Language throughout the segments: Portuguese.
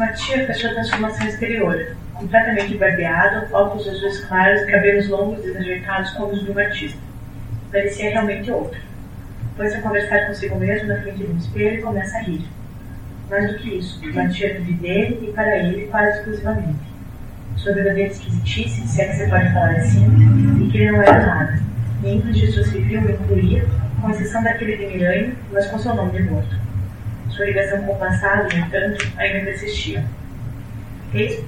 Matia fez sua transformação exterior, completamente barbeado, óculos azuis claros e cabelos longos desajeitados como os do artista. Parecia realmente outro. Pôs a conversar consigo mesmo na frente de um espelho e começa a rir. Mais do que isso, Matia vive dele e para ele quase exclusivamente. Sua verdadeira esquisitice, se é que você pode falar assim, e que ele não era nada. Nenhum registro civil o incluía, com exceção daquele de Miranha, mas com seu nome de morto. Sua ligação com o passado, no entanto, ainda persistia.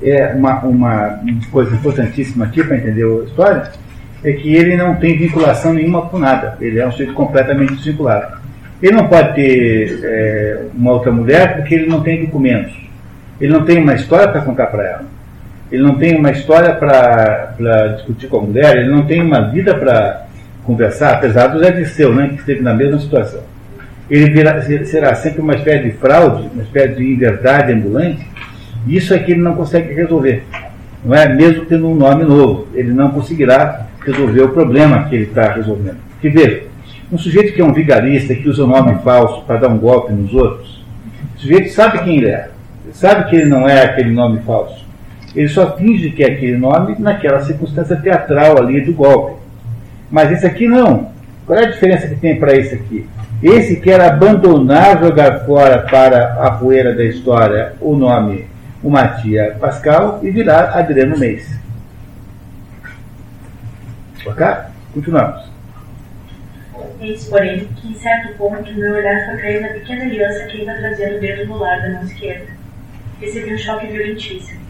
É uma, uma coisa importantíssima aqui para entender a história é que ele não tem vinculação nenhuma com nada. Ele é um sujeito completamente desvinculado. Ele não pode ter é, uma outra mulher porque ele não tem documentos. Ele não tem uma história para contar para ela. Ele não tem uma história para discutir com a mulher. Ele não tem uma vida para conversar, apesar do Zé Disseu, né, que esteve na mesma situação. Ele virá, será sempre uma espécie de fraude, uma espécie de inverdade ambulante. Isso é que ele não consegue resolver. Não é? Mesmo tendo um nome novo, ele não conseguirá resolver o problema que ele está resolvendo. Que veja, um sujeito que é um vigarista, que usa um nome falso para dar um golpe nos outros, o sujeito sabe quem ele é, sabe que ele não é aquele nome falso. Ele só finge que é aquele nome naquela circunstância teatral ali do golpe. Mas esse aqui não. Qual é a diferença que tem para esse aqui? Esse quer abandonar, jogar fora para a poeira da história o nome, o Matia Pascal, e virar Adriano Mês. Ok? Continuamos. Eis, porém, que em certo ponto meu olhar foi cair na pequena aliança que ainda trazia o dedo no lar da mão esquerda. Recebi um choque violentíssimo.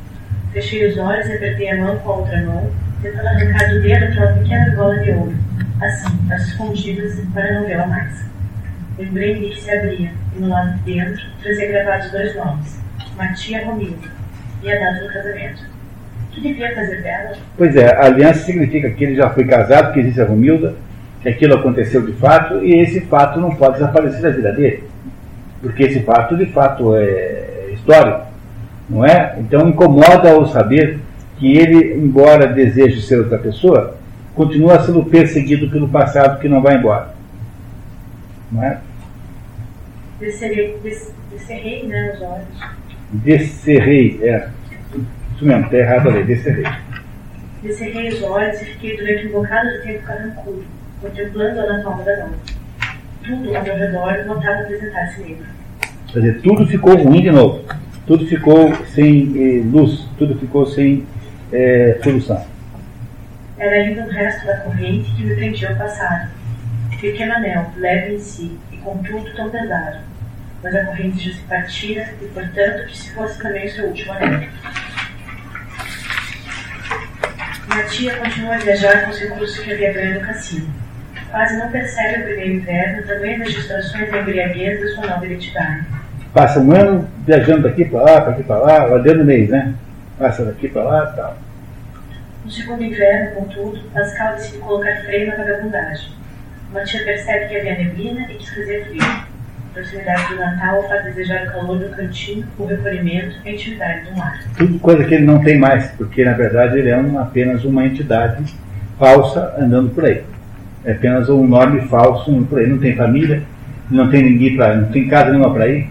Fechei os olhos e apertei a mão com a outra mão, tentando arrancar do dedo aquela pequena bola de ouro, assim, às escondidas, para não vê-la mais. Lembrei-me que se abria, e no lado de dentro trazia gravados dois nomes, Matia Romilda, e a data do casamento. O que devia fazer dela? Pois é, aliança significa que ele já foi casado, que existe a Romilda, que aquilo aconteceu de fato, e esse fato não pode desaparecer da vida dele. Porque esse fato, de fato, é histórico, não é? Então incomoda-o saber que ele, embora deseje ser outra pessoa, continua sendo perseguido pelo passado que não vai embora. Não é? Descerrei, des, descerrei né, olhos. Descerrei, é. Isso mesmo, está errado ali, descerrei. Descerrei os olhos e fiquei durante um bocado de tempo carrancudo contemplando a anatoma da noite. Tudo ao meu redor notava apresentar-se negro. Quer dizer, tudo ficou ruim de novo. Tudo ficou sem eh, luz, tudo ficou sem eh, solução. Era ainda um resto da corrente que me prendia ao passado. Pequeno anel, leve em si, e contudo tão pesado. Mas a corrente já se partira, e portanto que se fosse também o seu último anel. Minha tia continua a viajar com os recursos que havia ganho no cassino quase não percebe o primeiro inverno, também das distrações da embriaguez da sua nova identidade. Passa um ano viajando daqui para lá, para aqui para lá, lá dentro do mês, né? Passa daqui para lá e tal. No segundo inverno, contudo, Pascal decide colocar freio na vagabundagem. Matia percebe que havia neblina e quis fazer frio. A proximidade do Natal faz desejar o calor do cantinho, o recolhimento e a intimidade do mar. Tudo coisa que ele não tem mais, porque na verdade ele é um, apenas uma entidade falsa andando por aí é apenas um nome falso, ele não tem família, não tem ninguém para, não tem casa nenhuma para ir.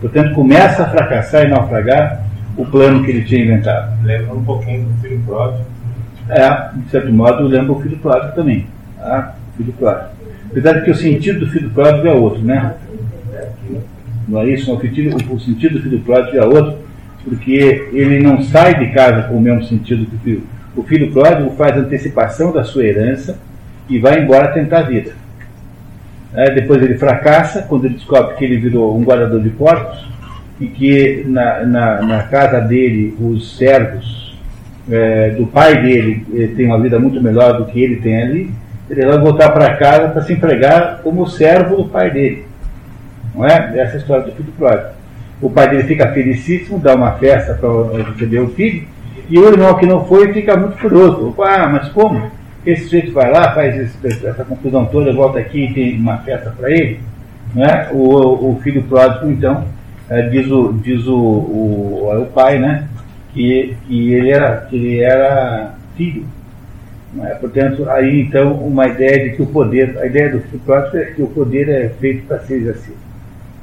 Portanto, começa a fracassar e naufragar o plano que ele tinha inventado. Lembra um pouquinho do filho pródigo. É, de certo modo, lembra o filho pródigo também. Tá? Filho pródigo. Apesar de que o sentido do filho pródigo é outro, né? Não é isso? O sentido, do filho pródigo é outro, porque ele não sai de casa com o mesmo sentido que o filho. O filho pródigo faz antecipação da sua herança e vai embora tentar a vida. É, depois ele fracassa quando ele descobre que ele virou um guardador de porcos e que na, na, na casa dele os servos é, do pai dele eh, têm uma vida muito melhor do que ele tem ali. Ele vai voltar para casa para se empregar como servo do pai dele. Não é? Essa é a história do filho pródigo. O pai dele fica felicíssimo, dá uma festa para receber o filho, e o irmão que não foi fica muito curioso. Ah, mas como? Esse sujeito vai lá, faz esse, essa confusão toda, volta aqui e tem uma festa para ele. Né? O, o filho pródigo, então, é, diz, o, diz o, o, o pai né? que, que, ele era, que ele era filho. Né? Portanto, aí então uma ideia de que o poder, a ideia do pródigo é que o poder é feito para ser exercido.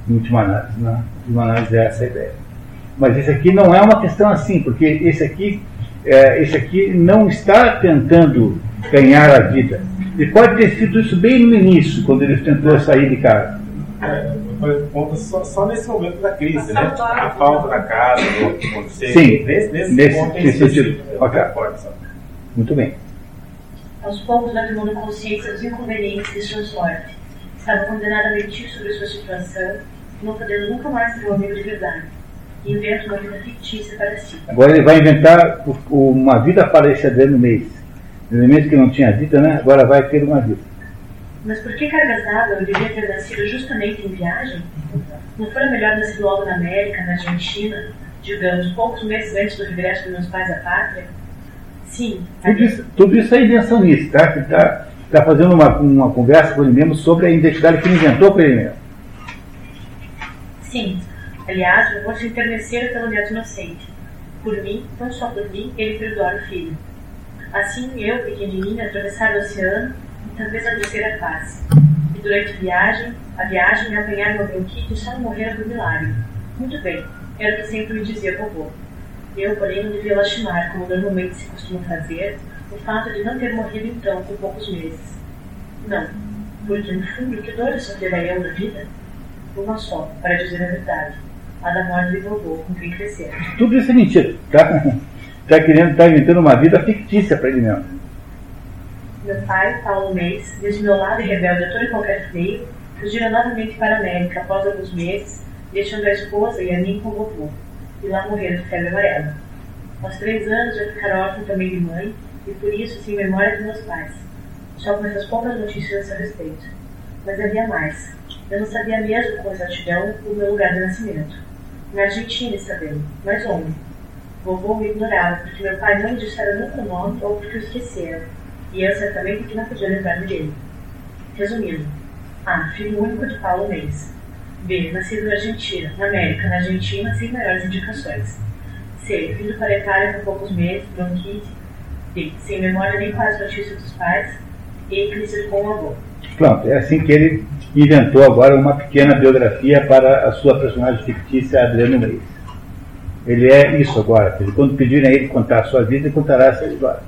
Em última análise, né? Em última análise é essa a ideia. Mas esse aqui não é uma questão assim, porque esse aqui, é, esse aqui não está tentando ganhar a vida. Ele pode ter sido isso bem no início, quando ele tentou sair de casa. É, conta só, só, nesse momento da crise, né? A falta da casa, do que aconteceu. Sim, nesse, nesse, nesse sentido. Okay. Muito bem. Aos poucos vai tomando consciência dos inconvenientes de sua sorte. Estava condenado a mentir sobre sua situação, não podendo nunca mais ter um amigo de verdade. E inventa uma vida fictícia para si. Agora ele vai inventar uma vida para esse Adriano mês. Elemento que não tinha vida, né? Agora vai ter uma vida. Mas por que cargas d'água devia ter nascido justamente em viagem? Não foi melhor nascer logo na América, na Argentina, digamos, poucos meses antes do regresso dos meus pais à pátria? Sim. Tudo isso, tudo isso é invenção nisso, tá? Ele está tá fazendo uma, uma conversa com ele mesmo sobre a identidade que ele inventou para ele mesmo. Sim. Aliás, eu vou se internecer pelo neto inocente. Por mim, não só por mim, ele perdoar o filho. Assim, eu, pequenininha, atravessar o oceano e talvez a terceira face. E durante a viagem, a viagem, apanhar meu bronquite e só morrer por milagre. Muito bem, era o que sempre me dizia vovô. Eu, porém, não devia lastimar, como normalmente se costuma fazer, o fato de não ter morrido então com poucos meses. Não, porque no fundo, que dor sofrera eu na vida? Uma só, para dizer a verdade. A da morte de vovô, com quem crescer. Tudo isso é mentira, tá? Está querendo, está inventando uma vida fictícia para ele mesmo. Meu pai, Paulo Mês, desmiolado e rebelde a todo e qualquer freio, fugira novamente para a América após alguns meses, deixando a esposa e a mim com o vovô e lá morreram de febre amarela. Aos três anos já ficaram órfão também de mãe e por isso sem memória de meus pais. Só com essas poucas notícias a respeito. Mas havia mais. Eu não sabia mesmo com exatidão o meu lugar de nascimento. Na Argentina sabendo, mas onde? Vovô me ignorava porque meu pai não me dissera nunca o nome ou porque o esquecera. E eu certamente porque não podia lembrar-me dele. Resumindo, A. Filho único de Paulo Mês. B. Nascido na Argentina, na América, na Argentina, sem maiores indicações. C. Para a Itália por poucos meses, bronquite. D. Sem memória nem quase notícia dos pais. E. Crise com o avô. Pronto, é assim que ele inventou agora uma pequena biografia para a sua personagem fictícia, Adriano Reis. Ele é isso agora. Quando pedirem a ele contar a sua vida, ele contará essa história.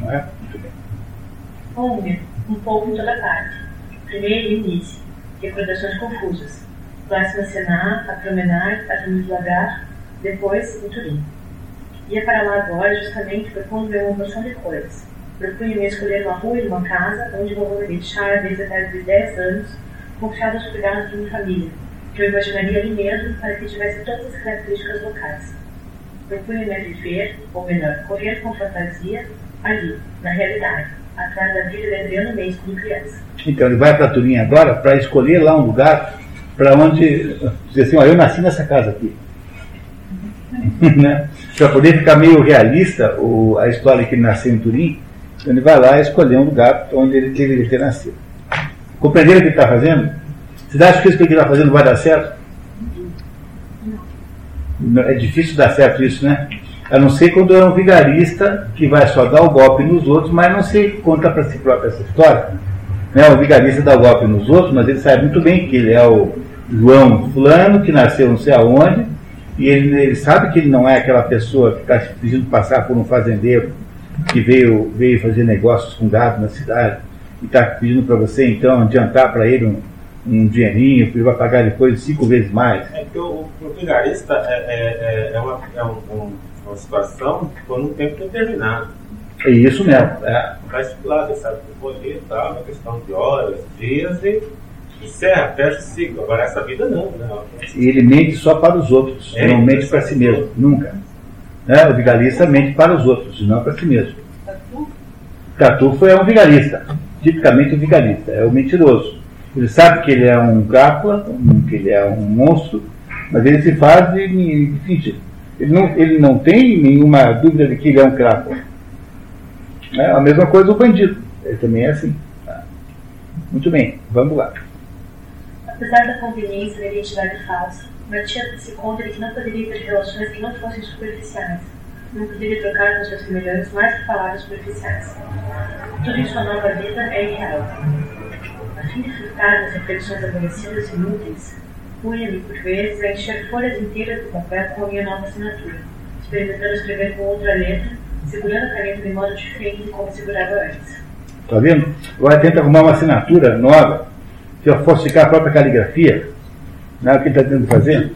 Não é? Muito bem. Houve um pouco em toda parte. Primeiro, início recordações confusas. Próxima Senar, a Promenar, a Lagar, depois o Turim. Ia para lá agora justamente por veio uma porção de coisas. Propunha-me escolher uma rua e uma casa onde vou deixar desde a idade de 10 anos, confiado aos cuidados de minha família, que eu imaginaria ali mesmo para que tivesse todas as características locais. Propunha-me a viver, ou melhor, correr com fantasia, ali, na realidade, atrás da vida Adriano Mês como criança. Então ele vai para Turim agora para escolher lá um lugar para onde dizer assim, ó, eu nasci nessa casa aqui. né? Para poder ficar meio realista o, a história que ele nasceu em Turim, então ele vai lá escolher um lugar onde ele deveria ter nascido. Compreenderam o que ele está fazendo? Vocês acham que isso que ele está fazendo vai dar certo? É difícil dar certo isso, né? A não ser quando é um vigarista que vai só dar o golpe nos outros, mas não se conta para si próprio essa história. Né? O vigarista dá golpe nos outros, mas ele sabe muito bem que ele é o João Fulano, que nasceu não sei aonde, e ele, ele sabe que ele não é aquela pessoa que está pedindo passar por um fazendeiro que veio, veio fazer negócios com gado na cidade e está pedindo para você então adiantar para ele um, um dinheirinho, que ele vai pagar depois cinco vezes mais. É que o, o vigarista é, é, é, é uma, é um, uma situação por um tempo determinado. É isso mesmo. É. Está estipulado, sabe? Poder e tal, uma questão de horas, dias e encerra, fecha o ciclo. Agora essa vida não, né? E ele mente só para os outros, é, não mente para si mesmo, nunca. Né? O vigarista mente para os outros, não para si mesmo. Catufo é um vigarista, tipicamente um vigarista, é o um mentiroso. Ele sabe que ele é um Drácula, que ele é um monstro, mas ele se faz de, de fingir. Ele não, ele não tem nenhuma dúvida de que ele é um crapo. É a mesma coisa o bandido. Ele também é assim. Tá? Muito bem, vamos lá. Apesar da conveniência da identidade falsa, batia-se conta de que não poderia ter relações que não fossem superficiais. Não poderia trocar com seus semelhantes mais que palavras superficiais. Tudo em sua nova vida é irreal. A fim de ficar nas reflexões aborrecidas e inúteis, Punha-me, por vezes, a encher folhas inteiras do papel com a minha nova assinatura, experimentando escrever com outra letra, segurando a caneta de modo diferente de como segurava antes. Está vendo? Agora tenta arrumar uma assinatura nova, se eu falsificar a própria caligrafia, não é o que ele está tentando fazer?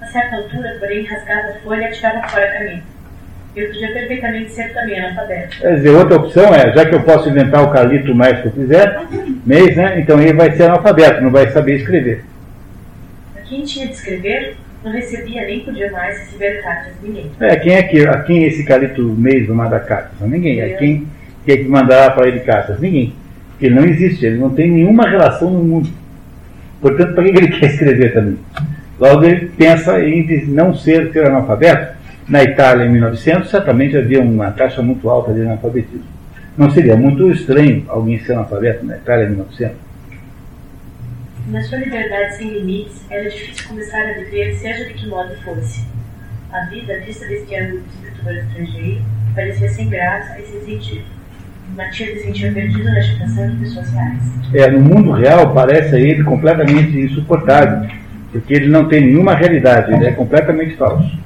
A certa altura, porém, rasgava a folha e atirava fora a caneta. Eu podia perfeitamente ser também analfabeto. Quer dizer, outra opção é, já que eu posso inventar o calito mais que eu quiser, mês, né? Então ele vai ser analfabeto, não vai saber escrever. Quem tinha de escrever, não recebia nem podia mais receber cartas de ninguém. É, quem é que, a quem esse calito mês vai mandar cartas? Ninguém. É quem, quem é que mandar para ele cartas? Ninguém. Ele não existe, ele não tem nenhuma relação no mundo. Portanto, para que ele quer escrever também? Logo ele pensa em não ser, ser analfabeto. Na Itália, em 1900, certamente havia uma taxa muito alta de analfabetismo. Não seria muito estranho alguém ser analfabeto na Itália, em 1900? Na sua liberdade sem limites, era difícil começar a viver, seja de que modo fosse. A vida, vista deste ângulo de escritor estrangeiro, parecia sem graça e sem sentido. Matilde se sentia perdido na agitação de pessoas reais. É, no mundo real parece a ele completamente insuportável, porque ele não tem nenhuma realidade, ele é completamente falso.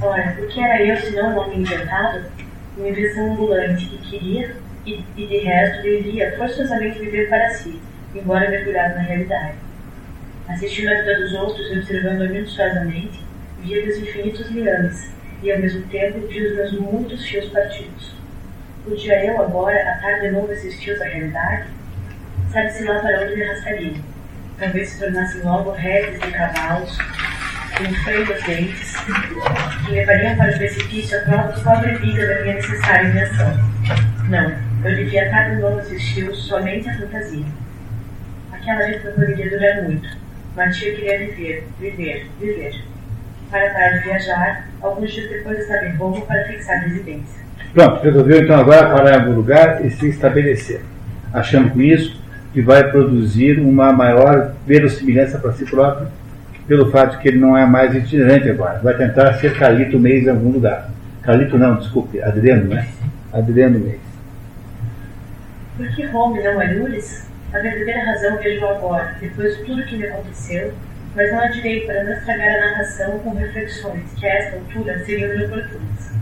Ora, o que era eu senão um homem inventado? Uma invenção ambulante que queria e, e de resto devia forçosamente viver para si, embora mergulhado na realidade. Assistindo a vida dos outros e observando-a minuciosamente, via dos infinitos liames e ao mesmo tempo via os meus muitos fios partidos. Podia eu agora atar de novo esses fios à realidade? Sabe-se lá para onde me arrastaria. Talvez se tornassem logo redes de cavalos, com freio nos dentes, que levariam para o precipício a própria pobre vida da minha necessária invenção. Não, eu devia atar de novo esses fios somente a fantasia. Aquela vida não poderia durar muito. Matia queria viver, viver, viver. Para parar de viajar, alguns dias depois estava em Roma para fixar residência. Pronto, resolveu então agora parar em algum lugar e se estabelecer, achando com isso que vai produzir uma maior verossimilhança para si próprio, pelo fato de que ele não é mais itinerante agora. Vai tentar ser Calito Mês em algum lugar. Calito não, desculpe, Adriano, né? Adriano Mês. Por que Roma e não Alures? A verdadeira razão vejo agora, depois de tudo que me aconteceu, mas não a direi para não estragar a narração com reflexões que a esta altura seriam inoportunas.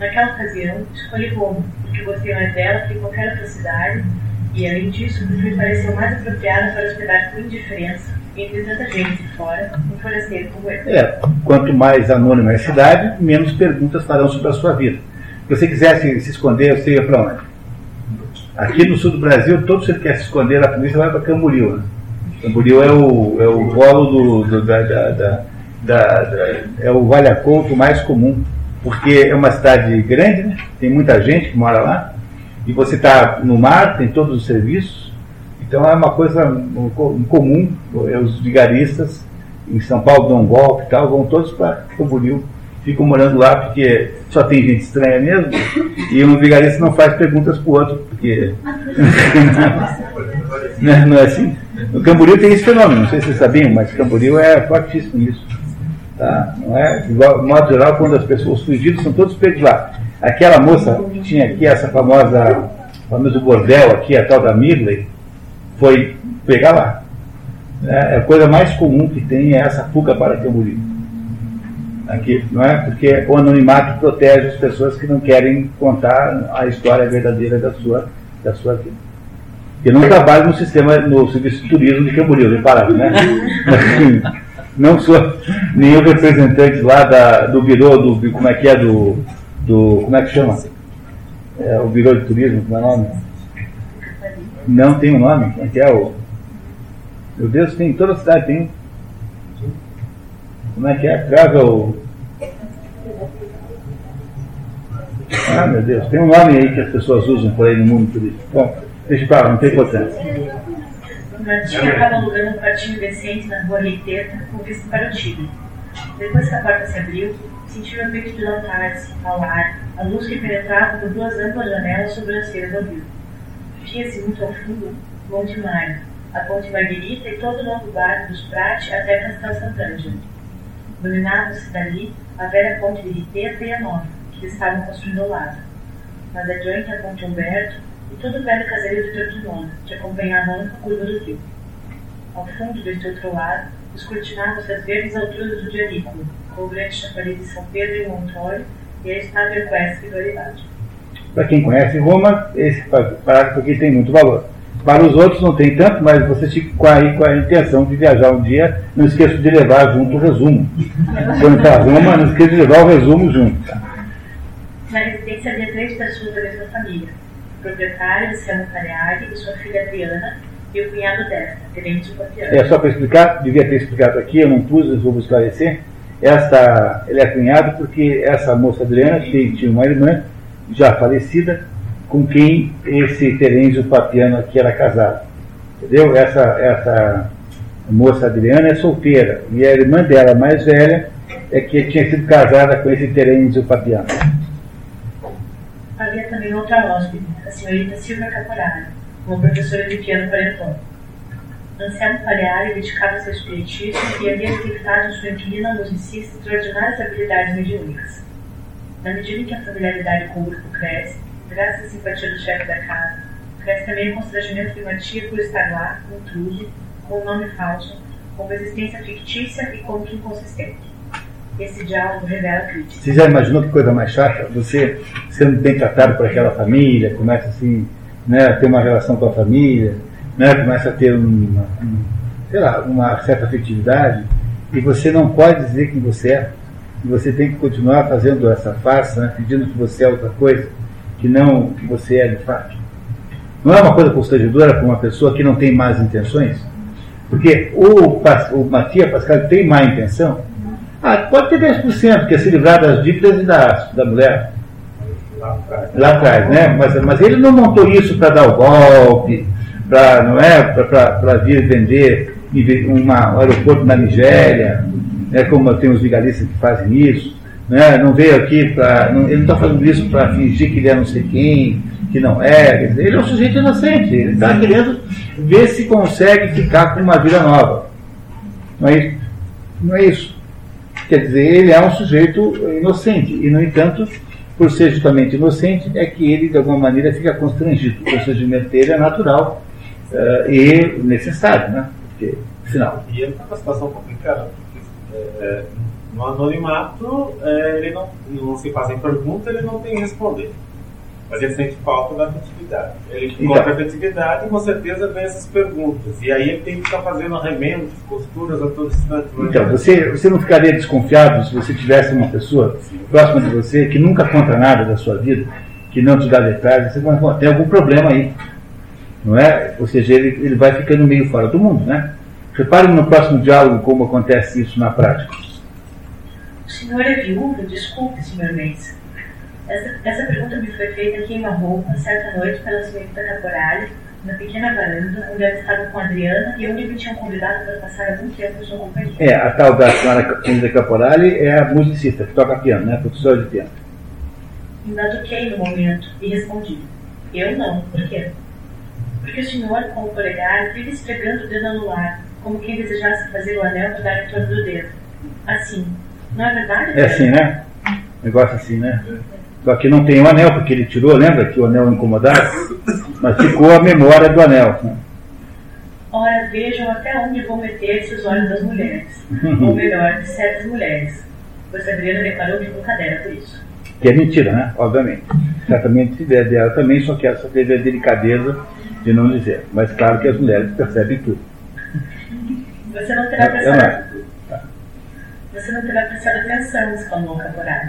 Naquela ocasião, escolhi Roma, porque gostei mais dela que qualquer outra cidade, e além disso, me pareceu mais apropriada para hospedar com indiferença, entre tanta gente de fora, um forasteiro como eu. É, quanto mais anônima é a cidade, menos perguntas farão sobre a sua vida. Se você quisesse se esconder, você ia para onde? Aqui no sul do Brasil, todo mundo quer se esconder da polícia vai para Camboriú. Né? Camboriú é o, é o polo do, do da, da, da, da, é o valha-couto mais comum, porque é uma cidade grande, né? tem muita gente que mora lá, e você está no mar, tem todos os serviços, então é uma coisa comum, os vigaristas em São Paulo dão um golpe e tal, vão todos para Camboriú, ficam morando lá porque só tem gente estranha mesmo, e um vigarista não faz perguntas para o outro, porque. não, não é assim? O Camboriú tem esse fenômeno, não sei se vocês sabiam, mas Camboriú é fortíssimo nisso. Tá? Não é? De modo geral, quando as pessoas fugidas são todos pegos lá. Aquela moça que tinha aqui essa famosa, famoso bordel aqui, a tal da Midley, foi pegar lá. É, a coisa mais comum que tem é essa fuga para Camboriú. Aqui, não é? Porque o anonimato protege as pessoas que não querem contar a história verdadeira da sua, da sua vida. Eu não trabalho no sistema, no serviço de turismo de Camboriú, reparado, né? não sou nenhum representante lá da, do birô, do, como é que é, do, do como é que chama? É, o birô de turismo, como é o nome? Não tem um nome, como é que é o... Meu Deus, tem, toda a cidade tem. Como é que é? Travel... Ah, meu Deus, tem um nome aí que as pessoas usam por aí no mundo turístico. Bom, deixa para não tem importância. Martinha estava alugando um quartinho decente na rua Reiteta, com vista para o Tigre. Depois que a porta se abriu, sentiu o peito dilatar-se, ao ar, a luz que penetrava por duas amplas janelas sobrancelhas ao rio. Via-se muito ao fundo Monte Mário, a Ponte Marguerita e todo o novo bairro dos Prate até Castelo Sant'Angelo. Dominava-se dali a velha ponte de Riteta e a nova, que estavam construindo ao lado. Mas adiante a ponte Humberto e todo o velho caseiro de Torquimona, que acompanhava a única curva do rio. Ao fundo deste outro lado, escrutinavam-se as verdes alturas do Dianículo, com o grande chafariz de São Pedro e Montório e a estátua equestre do. Para quem conhece Roma, esse parágrafo aqui tem muito valor. Para os outros não tem tanto, mas você fica aí com a intenção de viajar um dia, não esqueça de levar junto o resumo. Quando para Roma, não esqueça de levar o resumo junto. Na residência havia três pessoas da mesma família: o proprietário, Luciano Pareari, e sua filha Adriana, e o cunhado desta, Tenente Papiano. É só para explicar, devia ter explicado aqui, eu não pus, eu vou esclarecer. Esta, ele é cunhado porque essa moça Adriana tinha uma irmã já falecida com quem esse Terenzio Papiano aqui era casado. Entendeu? Essa, essa moça Adriana é solteira e a irmã dela, mais velha, é que tinha sido casada com esse Terenzio Papiano. Havia também outra hóspede, a senhorita Silvia Caporari, uma professora de piano parentona. Anselmo Pagliari dedicava-se ao espiritismo e havia detectado em sua inquilina musicista extraordinárias habilidades mediúnicas. Na medida em que a familiaridade com o grupo cresce, graças à simpatia do chefe da casa, cresce também o constrangimento de Matia por estar lá, intruso, com um nome falso, com uma existência fictícia e como que inconsistente. Esse diálogo revela crítica. Você já imaginou que coisa mais chata? Você sendo bem tratado por aquela família, começa assim, né, a ter uma relação com a família, né, começa a ter uma, sei lá, uma certa afetividade, e você não pode dizer quem você é, e você tem que continuar fazendo essa farsa, né, pedindo que você é outra coisa que não que você é de fato. Não é uma coisa constrangedora para uma pessoa que não tem más intenções? Porque o, o Matias Pascal tem má intenção? Ah, pode ter 10%, que é se livrar das dívidas e da, da mulher. Lá atrás, né? Mas, mas ele não montou isso para dar o golpe, para não é, para vir vender uma, um aeroporto na Nigéria, né, como tem os vigalistas que fazem isso. Né? Não veio aqui para. Ele não está fazendo isso para fingir que ele é não sei quem, que não é. Dizer, ele é um sujeito inocente. Ele está querendo ver se consegue ficar com uma vida nova. Não é isso? Não é isso. Quer dizer, ele é um sujeito inocente. E, no entanto, por ser justamente inocente, é que ele, de alguma maneira, fica constrangido. O procedimento dele é natural uh, e necessário, né? Porque, afinal. E ele está numa situação complicada. Porque, é, no anonimato, é, ele não, não se fazem perguntas, ele não tem que responder. Mas ele sente falta da afetividade. Ele encontra afetividade e com certeza vem essas perguntas. E aí ele tem que estar fazendo remendos, posturas a todo instante. Né? Então, você, você não ficaria desconfiado se você tivesse uma pessoa próxima de você que nunca conta nada da sua vida, que não te dá detalhes, você vai tem algum problema aí. Não é? Ou seja, ele, ele vai ficando meio fora do mundo, né? Repare no próximo diálogo como acontece isso na prática. Senhor é viúvo? Desculpe, senhor Mendes. Essa, essa pergunta me foi feita em queima-roupa, certa noite, pela senhorita Caporali, na pequena varanda, onde ela estava com a Adriana e onde me tinham convidado para passar algum tempo com sua companhia. É, a tal da senhora senhorita Caporali é a musicista que toca piano, né? Professora de piano. Embatuquei no momento e respondi: Eu não, por quê? Porque o senhor, com o polegar, vive esfregando o dedo anular, como quem desejasse fazer o anel dar em torno do dedo. Assim, não é verdade? É assim, né? Negócio assim, né? Só que não tem o anel, porque ele tirou, lembra que o anel incomodava? Mas ficou a memória do anel. Né? Ora, vejam até onde vão meter-se os olhos das mulheres. Ou melhor, de certas mulheres. Pois Adriana declarou que nunca dera por isso. Que é mentira, né? Obviamente. Certamente se der dela também, só que só teve a delicadeza de não dizer. Mas claro que as mulheres percebem tudo. Você não terá prestado você não terá prestado atenção, exclamou caporal.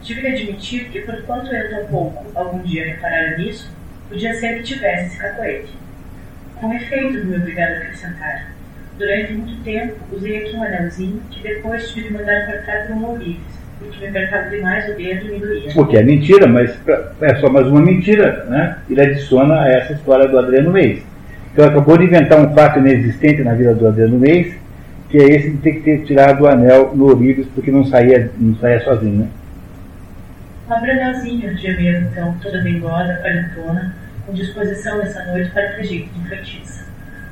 Tive que admitir que, por quanto eu tão pouco algum dia reparara nisso, podia ser que tivesse esse cacoete. Com efeito, me obrigado a acrescentar. Durante muito tempo, usei aqui um anelzinho que depois tive de mandar cortar por um ourives, porque me apertava demais o dedo e me doía. O que é mentira, mas é só mais uma mentira, né? Ele adiciona a essa história do Adriano Reis. Então acabou de inventar um fato inexistente na vida do Adriano Reis, que é esse de ter que ter tirado o anel no ouvido porque não saía, não saía sozinho, né? Abra anelzinho, dia mesmo, então, toda dengosa, quarentona, com disposição nessa noite para fugir de feitiça.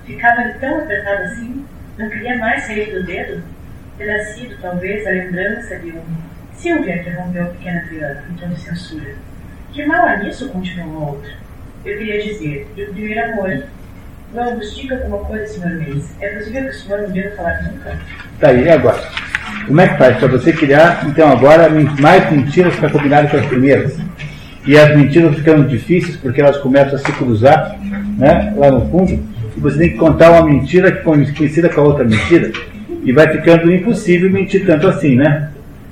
Ficava-lhe tão apertado assim, não queria mais sair do dedo? Terá sido, talvez, a lembrança de um. Silvia, interrompeu a pequena Adriana, tom de censura. Que mal há nisso? continuou o outro. Eu queria dizer, de primeiro amor. Vamos, diga alguma coisa, Sr. Mês. É possível que o senhor não venha falar nunca? Tá aí, e agora? Como é que faz para você criar, então, agora mais mentiras para combinar com as primeiras? E as mentiras ficando difíceis porque elas começam a se cruzar né, lá no fundo. E você tem que contar uma mentira coincida com a outra mentira. E vai ficando impossível mentir tanto assim, né?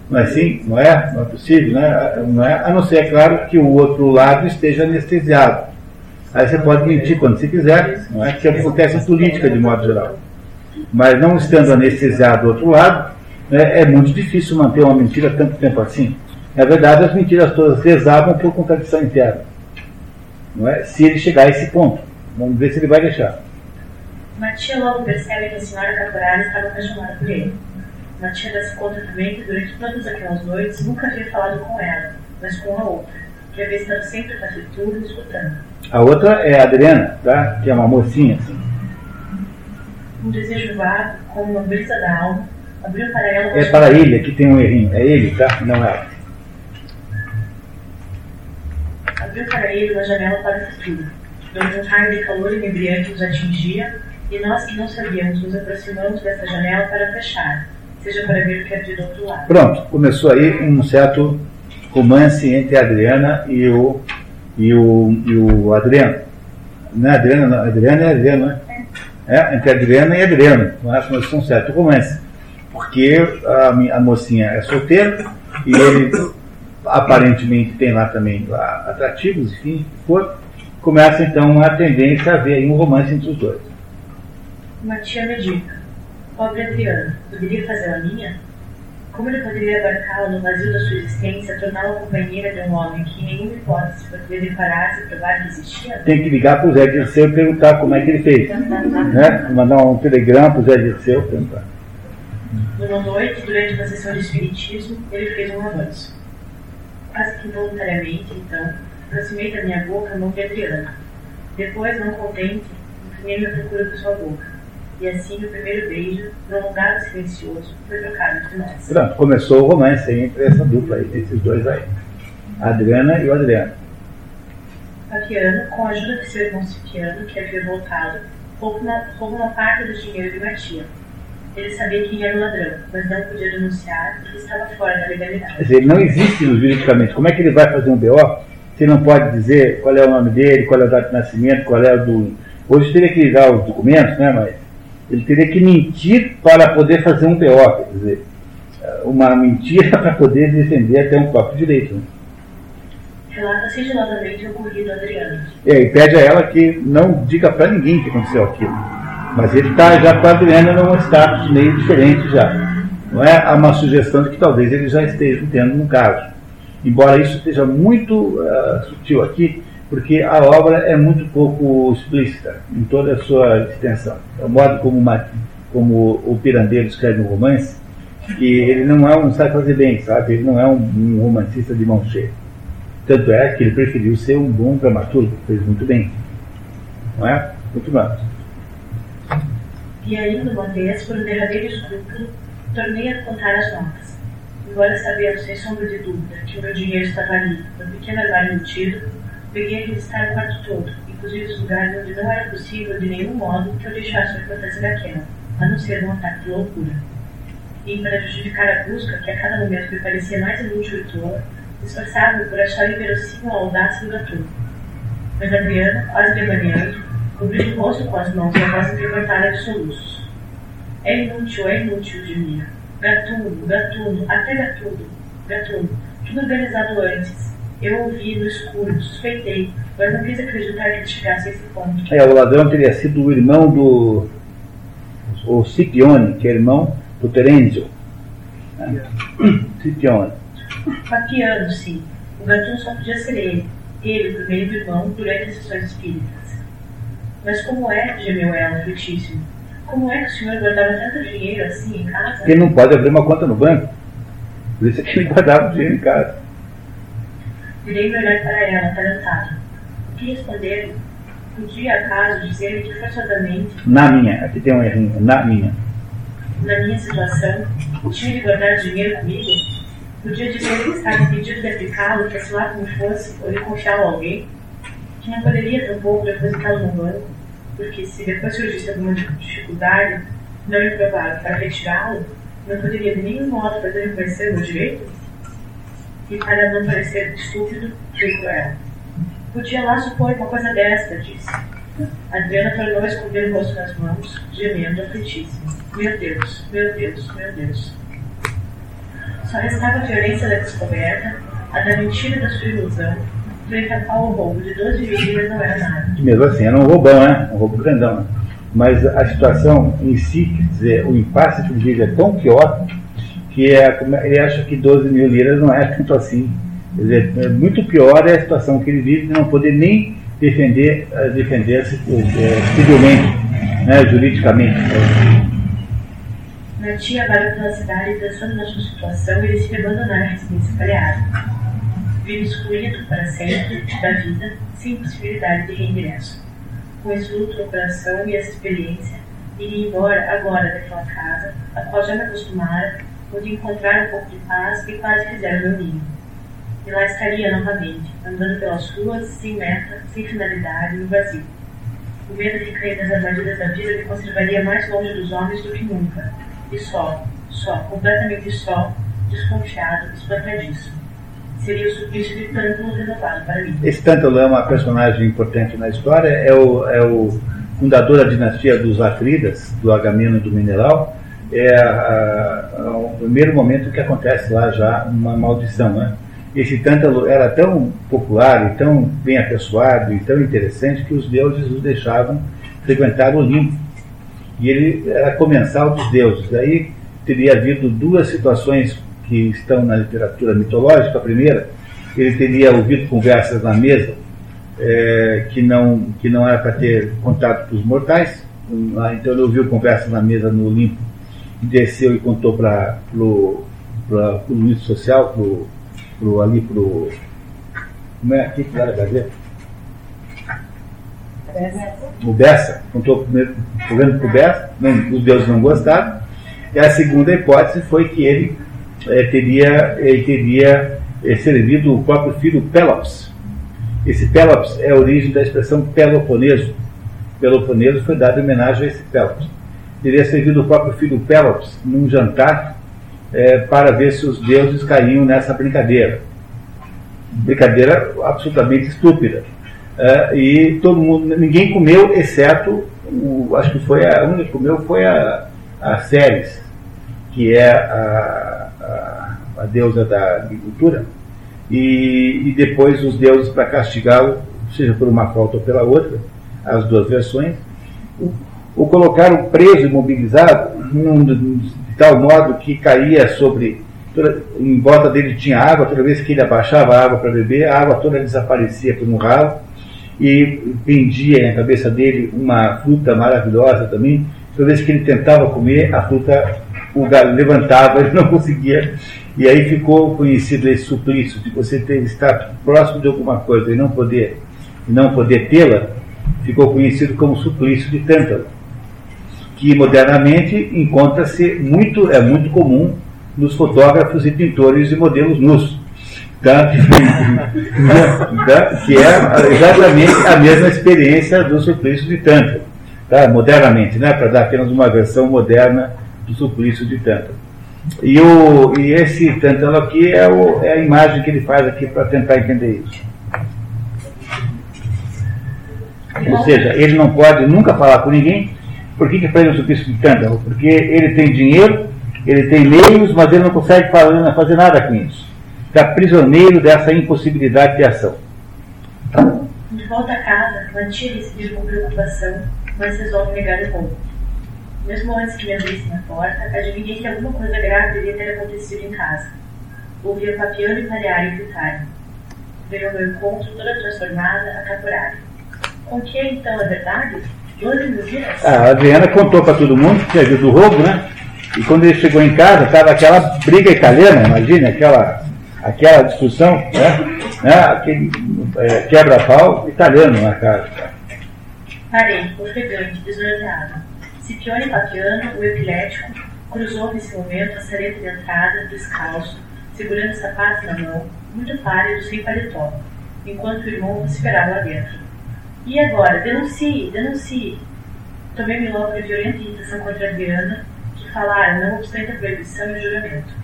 Não é assim? Não é? Não é possível, né? Não é? A não ser, é claro, que o outro lado esteja anestesiado. Aí você pode mentir quando você quiser, não é? Que acontece em política, de modo geral. Mas não estando anestesiado do outro lado, né, é muito difícil manter uma mentira tanto tempo assim. Na verdade, as mentiras todas desabam por contradição interna. Não é? Se ele chegar a esse ponto. Vamos ver se ele vai deixar. Matia logo percebe que a senhora Caporale estava apaixonada por ele. Matia dá-se conta também que durante todas aquelas noites nunca havia falado com ela, mas com a outra, que havia estado sempre taciturna e escutando. A outra é a Adriana, tá? que é uma mocinha. Assim. Um desejo vago, como uma brisa da alma, abriu para ela. É para ele, aqui tem um errinho. É ele, tá? Não é. Abriu para ele uma janela para o futuro, onde um raio de calor inebriante nos atingia, e nós que não sabíamos nos aproximamos dessa janela para fechar, seja para ver o que havia do outro lado. Pronto, começou aí um certo romance entre a Adriana e o e o, e o Adriano. Não é Adriano, não. Adriano é Adriano, né? É, entre Adriana e Adriano. Não acho que são certo romance. Porque a, a mocinha é solteira e ele aparentemente tem lá também lá, atrativos, enfim, for, começa então uma tendência a ver aí um romance entre os dois. Uma tia medita. Pobre Adriano, poderia fazer a minha? Como ele poderia abarcá-la no vazio da sua existência, torná-la companheira de um homem que, em nenhuma hipótese, poderia deparar-se e provar que existia? Tem que ligar para o Zé Dirceu e perguntar como é que ele fez. né? Mandar um telegrama para o Zé Dirceu e perguntar. Numa noite, durante uma sessão de espiritismo, ele fez um avanço. Quase que involuntariamente, então, aproximei da minha boca a mão de Adriana. Depois, não contente, inclinei-me à procura por sua boca. E assim o primeiro beijo, prolongado e silencioso, foi trocado entre nós. Pronto, começou o romance entre essa dupla aí, esses dois aí. A Adriana e o Adriano. Paquiano, com a ajuda de seu irmão Cipiano, que havia voltado, roubou uma, roubou uma parte do dinheiro de Matia. Ele sabia quem era o ladrão, mas não podia denunciar porque estava fora da legalidade. Quer dizer, ele não existe juridicamente. Como é que ele vai fazer um BO se não pode dizer qual é o nome dele, qual é o data de nascimento, qual é o do. Hoje teria que ligar os documentos, né? Mas ele teria que mentir para poder fazer um BO, quer dizer, uma mentira para poder defender até um próprio direito. Né? Relata sigilosamente o ocorrido Adriano. É, e pede a ela que não diga para ninguém que aconteceu aquilo. Mas ele está já com a Adriana num status meio diferente já. Não é Há uma sugestão de que talvez ele já esteja tendo um caso. Embora isso esteja muito uh, sutil aqui, porque a obra é muito pouco explícita em toda a sua extensão. É o modo como, uma, como o Pirandello escreve um romance, que ele não é um sabe fazer bem, sabe? Ele não é um, um romancista de mão cheia. Tanto é que ele preferiu ser um bom dramaturgo, fez muito bem. Não é? Muito bem. E ainda uma vez, por um derradeiro escrúpulo, tornei a contar as notas. Embora sabendo, sem sombra de dúvida, que o meu dinheiro estava ali, no pequeno armário Peguei a revistar o quarto todo, inclusive os lugares onde não era possível de nenhum modo que eu deixasse a importância daquela, a não ser um ataque de loucura. E para justificar a busca, que a cada momento me parecia mais inútil e tola, esforçava-me por achar inverossímil a audácia do gato. Mas Adriana, quase demaneando, cobriu o rosto com as mãos e a voz entrecortada de soluços. É inútil, é inútil, gemia. Gatuno, gatuno, até gatuno, gatuno, tudo organizado antes, eu ouvi no escuro, suspeitei, mas não quis acreditar que ele chegasse a esse ponto. É, o ladrão teria sido o irmão do. O Scipione, que é irmão do Terenzio. Né? Scipione. Papiano, sim. O Gatuno só podia ser ele, ele, o primeiro irmão, durante as sessões espíritas. Mas como é, gemeu ela, frutíssimo? Como é que o senhor guardava tanto dinheiro assim em casa? Ele não pode abrir uma conta no banco. Por isso é que ele guardava o dinheiro em casa. Virei olhar para ela, atarantado. O que responder? Podia, acaso, dizer que forçadamente. Na minha, aqui tem um errinho, na minha. Na minha situação, tinha de guardar dinheiro comigo? Podia dizer que estava impedido de aplicá-lo, que assim lá como fosse, ou de confiá-lo a alguém? Que não poderia tampouco depositá-lo no banco? porque se depois surgisse alguma dificuldade não improvável para retirá-lo, não poderia de nenhum modo fazer reconhecer o direito? E para não parecer estúpido, cruel. Podia lá supor uma coisa desta, disse. Adriana tornou a esconder o rosto nas mãos, gemendo aflitíssima. Meu Deus, meu Deus, meu Deus. Só restava a violência da descoberta, a da mentira da sua ilusão, frente a qual o roubo de 12 milhas não era nada. Mesmo assim, era um roubão, né? Um roubo grandão. Mas a situação em si, quer dizer, o impasse ele vive é tão pior que é, ele acha que 12 mil liras não é tanto assim. Quer dizer, é muito pior é a situação que ele vive de não poder nem defender, eh, defender-se é, civilmente, né, juridicamente. Minha tia vai pela cidade pensando na sua situação e decide abandonar a residência falhada. Vive excluído para sempre da vida, sem possibilidade de reingresso. Com esse luto no coração e essa experiência, iria embora agora daquela casa, a qual já me acostumara, onde encontrar um pouco de paz e quase fizer meu ninho. E lá estaria novamente, andando pelas ruas, sem meta, sem finalidade, no vazio. O medo de cair nas armadilhas da vida me conservaria mais longe dos homens do que nunca e só, só, completamente só, desconfiado, espantadíssimo. Seria o suplício de Tântalo renovado para mim. Esse Tântalo é uma personagem importante na história, é o, é o fundador da dinastia dos Atridas, do Agamemnon e do Mineral. É a, a, o primeiro momento que acontece lá já uma maldição, né? Esse Tântalo era tão popular e tão bem apessoado e tão interessante que os deuses o deixavam frequentar o Olimpo e ele era comensal dos deuses. Daí teria havido duas situações que estão na literatura mitológica. A primeira, ele teria ouvido conversas na mesa é, que, não, que não era para ter contato com os mortais. Então ele ouviu conversas na mesa no Olimpo, desceu e contou para o Luiz Social, pro, pro, ali para o. Como é aqui que era a Gazeta? o Bessa, contou problema para o Bessa, não, os deuses não gostaram. E a segunda hipótese foi que ele é, teria, ele teria é, servido o próprio filho Pelops. Esse Pelops é a origem da expressão Peloponeso. Peloponeso foi dado em homenagem a esse Pelops. Teria servido o próprio filho Pelops num jantar é, para ver se os deuses caíam nessa brincadeira. Brincadeira absolutamente estúpida Uh, e todo mundo, ninguém comeu, exceto, o, acho que foi a, única que comeu foi a, a Ceres, que é a, a, a deusa da agricultura, e, e depois os deuses, para castigá-lo, seja por uma falta ou pela outra, as duas versões, o, colocaram preso, imobilizado, de tal modo que caía sobre. Toda, em volta dele tinha água, toda vez que ele abaixava a água para beber, a água toda desaparecia por um ralo e pendia na cabeça dele uma fruta maravilhosa também. Toda vez que ele tentava comer, a fruta o galo levantava, ele não conseguia. E aí ficou conhecido esse suplício de você ter, estar próximo de alguma coisa e não poder, não poder tê-la, ficou conhecido como suplício de Tântalo, que modernamente encontra-se muito, é muito comum nos fotógrafos e pintores de modelos nus tá? que é exatamente a mesma experiência do suplício de Tantra, tá? modernamente, né? para dar apenas uma versão moderna do suplício de Tantra. E, o, e esse Tantra aqui é, o, é a imagem que ele faz aqui para tentar entender isso. Ou seja, ele não pode nunca falar com ninguém. Por que, que faz o suplício de Tantra? Porque ele tem dinheiro, ele tem meios, mas ele não consegue fazer nada com isso está prisioneiro dessa impossibilidade de ação. De volta a casa, mantive-se com preocupação, mas resolve negar o roubo. Mesmo antes que me abrisse na porta, adivinhei que alguma coisa grave devia ter acontecido em casa. Ouvi a papiano e parear e gritar. Veio ao meu encontro toda transformada, a caporar. Com que então é verdade? Ah, a Adriana contou para todo mundo que tinha visto o roubo, né? E quando ele chegou em casa, estava aquela briga italiana, imagina, aquela aquela discussão, né? né? Aquele é, quebra-pau italiano na casa. Parei, ofegante, desnorteado. Cipione Papiano, o epilético, cruzou nesse momento a sareta de entrada, descalço, segurando sapato na mão, muito pálido, sem paletó, enquanto o irmão esperava lá dentro. E agora? Denuncie, denuncie! Tomei-me logo de violenta irritação contra Adriana, que falara, não obstante a proibição e o juramento.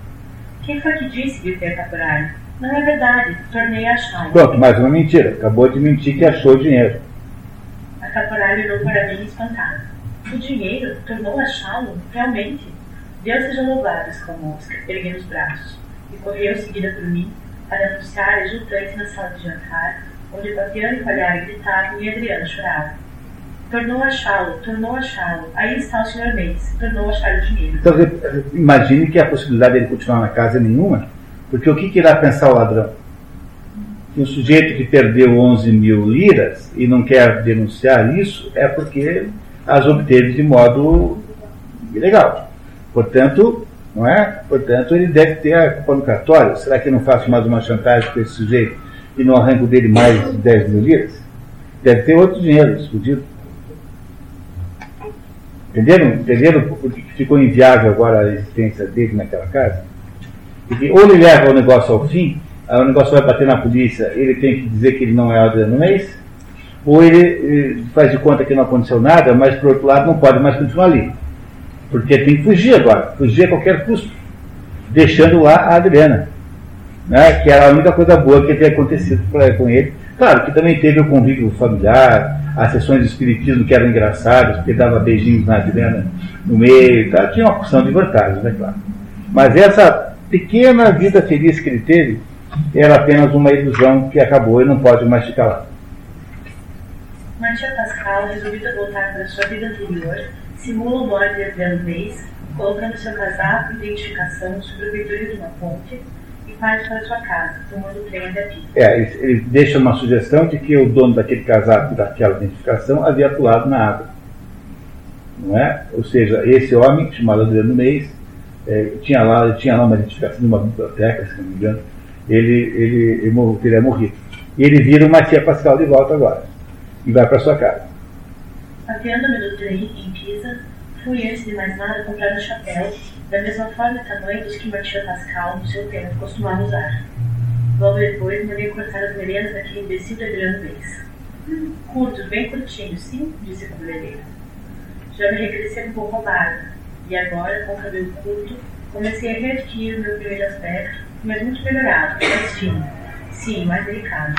Quem foi que disse, gritei a caporalho? Não é verdade, tornei a achá-lo. Pronto, mais uma mentira. Acabou de mentir que achou dinheiro. A caporalho olhou para mim espantada. O dinheiro? Tornou a achá-lo? Realmente? Deus seja louvado, exclamou, erguendo os braços, e correu seguida por mim para anunciar exultante na sala de jantar, onde Papiano e Palhar gritavam e Adriana chorava. Tornou a achá-lo, tornou a achá-lo. Aí está o Sr. Mendes, tornou a achar o dinheiro. Então, imagine que a possibilidade dele continuar na casa é nenhuma, porque o que, que irá pensar o ladrão? Um sujeito que perdeu 11 mil liras e não quer denunciar isso é porque as obteve de modo ilegal. Portanto, não é? Portanto, ele deve ter a culpa no cartório. Será que eu não faço mais uma chantagem com esse sujeito e não arranco dele mais de 10 mil liras? Deve ter outro dinheiro escondido. Entenderam? Entenderam porque ficou inviável agora a existência dele naquela casa? Porque ou ele leva o negócio ao fim, o negócio vai bater na polícia, ele tem que dizer que ele não é Adriano Mês, ou ele, ele faz de conta que não aconteceu nada, mas por outro lado não pode mais continuar ali. Porque tem que fugir agora, fugir a qualquer custo, deixando lá a Adriana, né, que era a única coisa boa que tinha acontecido com ele. Claro que também teve o convívio familiar, as sessões de espiritismo que eram engraçadas, porque dava beijinhos na Adriana no meio, tá? tinha uma porção de vantagens, né, claro. Mas essa pequena vida feliz que ele teve era apenas uma ilusão que acabou e não pode mais ficar lá. Matia Pascal, resolvida a voltar para sua vida anterior, simula o nome de Adriano colocando seu casaco e identificação sobre o vidro de uma ponte para sua casa, tomando trem até. É, ele deixa uma sugestão de que o dono daquele casaco daquela identificação havia pulado na água. Não é? Ou seja, esse homem, chamado Adriano Reis, é, tinha, lá, tinha lá uma identificação de uma biblioteca, se não me engano, ele, ele, ele teria morrido. E ele vira o Matia Pascal de volta agora. E vai para sua casa. Apeando-me do trem em Pisa, fui antes de mais nada comprar um chapéu, da mesma forma e tamanho dos que Matia Pascal, no seu tempo, costumava usar. Logo depois, mandei cortar as melenas daquele imbecil de Adriano Reis. Curtos, bem curtinhos, sim, disse o cabeleireiro. Já me regressei um pouco a barba, e agora, com o cabelo curto, comecei a readquirir o meu primeiro aspecto, mas muito melhorado, mais fino, sim, mais delicado.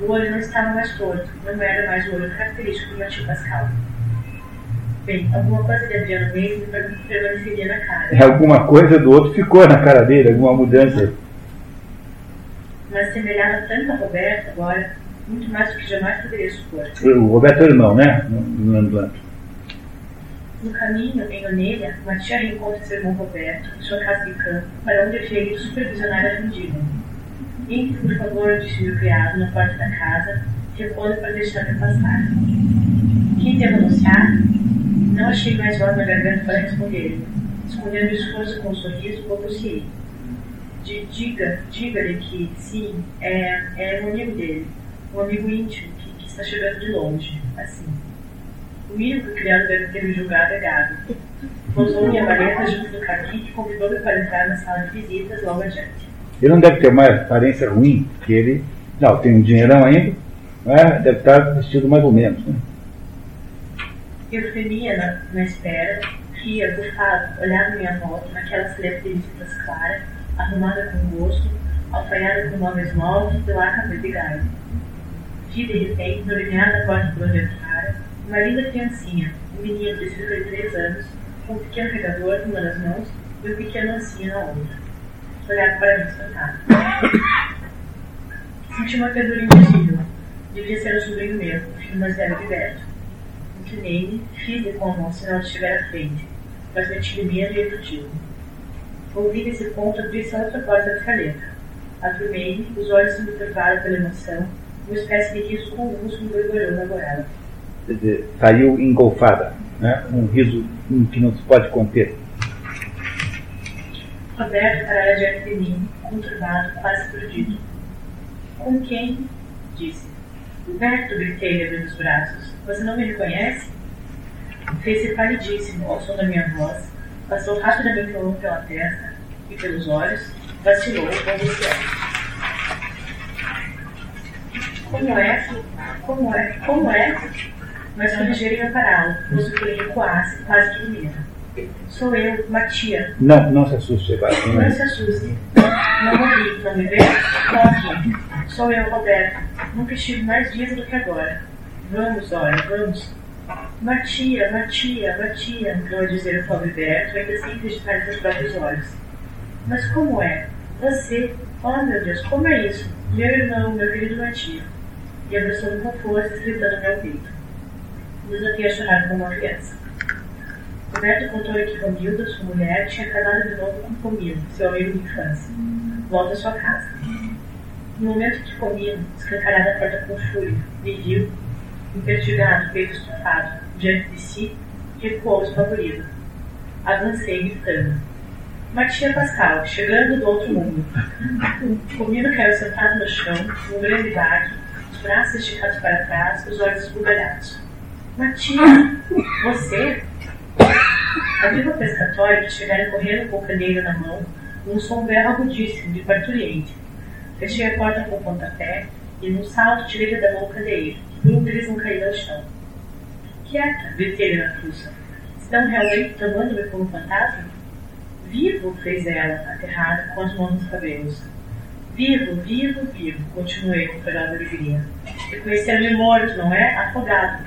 O olho não estava mais torto, não era mais o olho característico do Matinho Pascal. Bem, alguma coisa de Adriano mesmo permaneceria na cara. É, alguma coisa do outro ficou na cara dele, alguma mudança. Mas semelhava tanto a Roberto agora, muito mais do que jamais poderia supor. O Roberto é irmão, né? No, no, no caminho, em Onelha, Matia reencontra seu irmão Roberto em sua casa de campo, para onde havia ido supervisionar a vendida. Entre, por favor, disse meu criado na porta da casa, repondo para deixar-me passar. Anunciar? Não achei mais voz na garganta para responder. Escondendo o esforço com um sorriso, balbuciei. Diga, diga-lhe que, sim, é, é um amigo dele, um amigo íntimo que, que está chegando de longe, assim. O mínimo que o criado deve ter me julgado é gado. Pousou minha maleta junto do cacique e convidou-me para entrar na sala de visitas logo adiante. Ele não deve ter mais aparência ruim, porque ele não, tem um dinheirão ainda, né? deve estar vestido mais ou menos. Né? Eu tremia na, na espera, ria, bufado, olhava minha volta, naquela seleta de visitas clara, arrumada com gosto, alfaiada com móveis novos, pela cabelo de galho. Vi de repente, no limiar da porta por onde entrara, uma linda criancinha, um menino de cerca de três anos, com um pequeno regador numa das mãos e um pequeno ancinho na outra olhar para mim espantado. Senti uma ternura invisível. Devia ser o sobrinho meu, filho mais velho de Beto. Inclinei-me, fiz-lhe com a mão sinal de estiver à frente, mas meti medo e fugiu. Ouvi nesse ponto abrir-se a outra porta da caleta. Afirmei-me, os olhos se me turvaram pela emoção, uma espécie de riso convulso me gorgorou na goela. Quer dizer, saiu engolfada, né? um riso que não se pode conter. Roberto parara diante de mim, conturbado, quase perdido. Com quem? disse. Roberto, gritei, abrindo os braços. Você não me reconhece? Fez-se palidíssimo ao som da minha voz, passou rapidamente a mão pela testa e pelos olhos, vacilou, balbuciando. Como é? Como é? Como é? mas foi ligeiro em pará-lo, pois que ele recuasse, quase que. Sou eu, Matia. Não, não se assuste, vai. Não se assuste. Não morri, não me vê? Aqui. Sou eu, Roberto. Nunca estive mais vivo do que agora. Vamos, olha, vamos. Matia, Matia, Matia, entrou a dizer o pobre Berto, ainda sem acreditar em seus próprios olhos. Mas como é? Você, oh meu Deus, como é isso? Meu irmão, meu querido Matia. E abraçou-me com força, gritando meu peito. Desatei a chorar como uma criança. Roberto contou-lhe que Romilda, sua mulher, tinha casado de novo com Comino, seu amigo de infância. Volta à sua casa. No momento que Comino, escancarada a porta com fúria, me viu, impertigado, peito estufado, diante de si, recuou espavorido. Avancei gritando. Matia Pascal, chegando do outro mundo. Comino caiu sentado no chão, num grande baque, os braços esticados para trás, os olhos esbugalhados. Matia, você? A viva pescatória que chegara correndo com o candeeiro na mão, num som berro agudíssimo de parturiente. Fechei a porta com o pontapé e, num salto, tirei da mão o candeeiro, e um deles não caiu ao chão. Quieta, gritei-lhe na fuça. Estão realmente tomando-me como fantasma? Vivo, fez ela, aterrada, com as mãos nos cabelos. Vivo, vivo, vivo, continuei com feroz alegria. Reconheceram-me morto, não é? Afogado.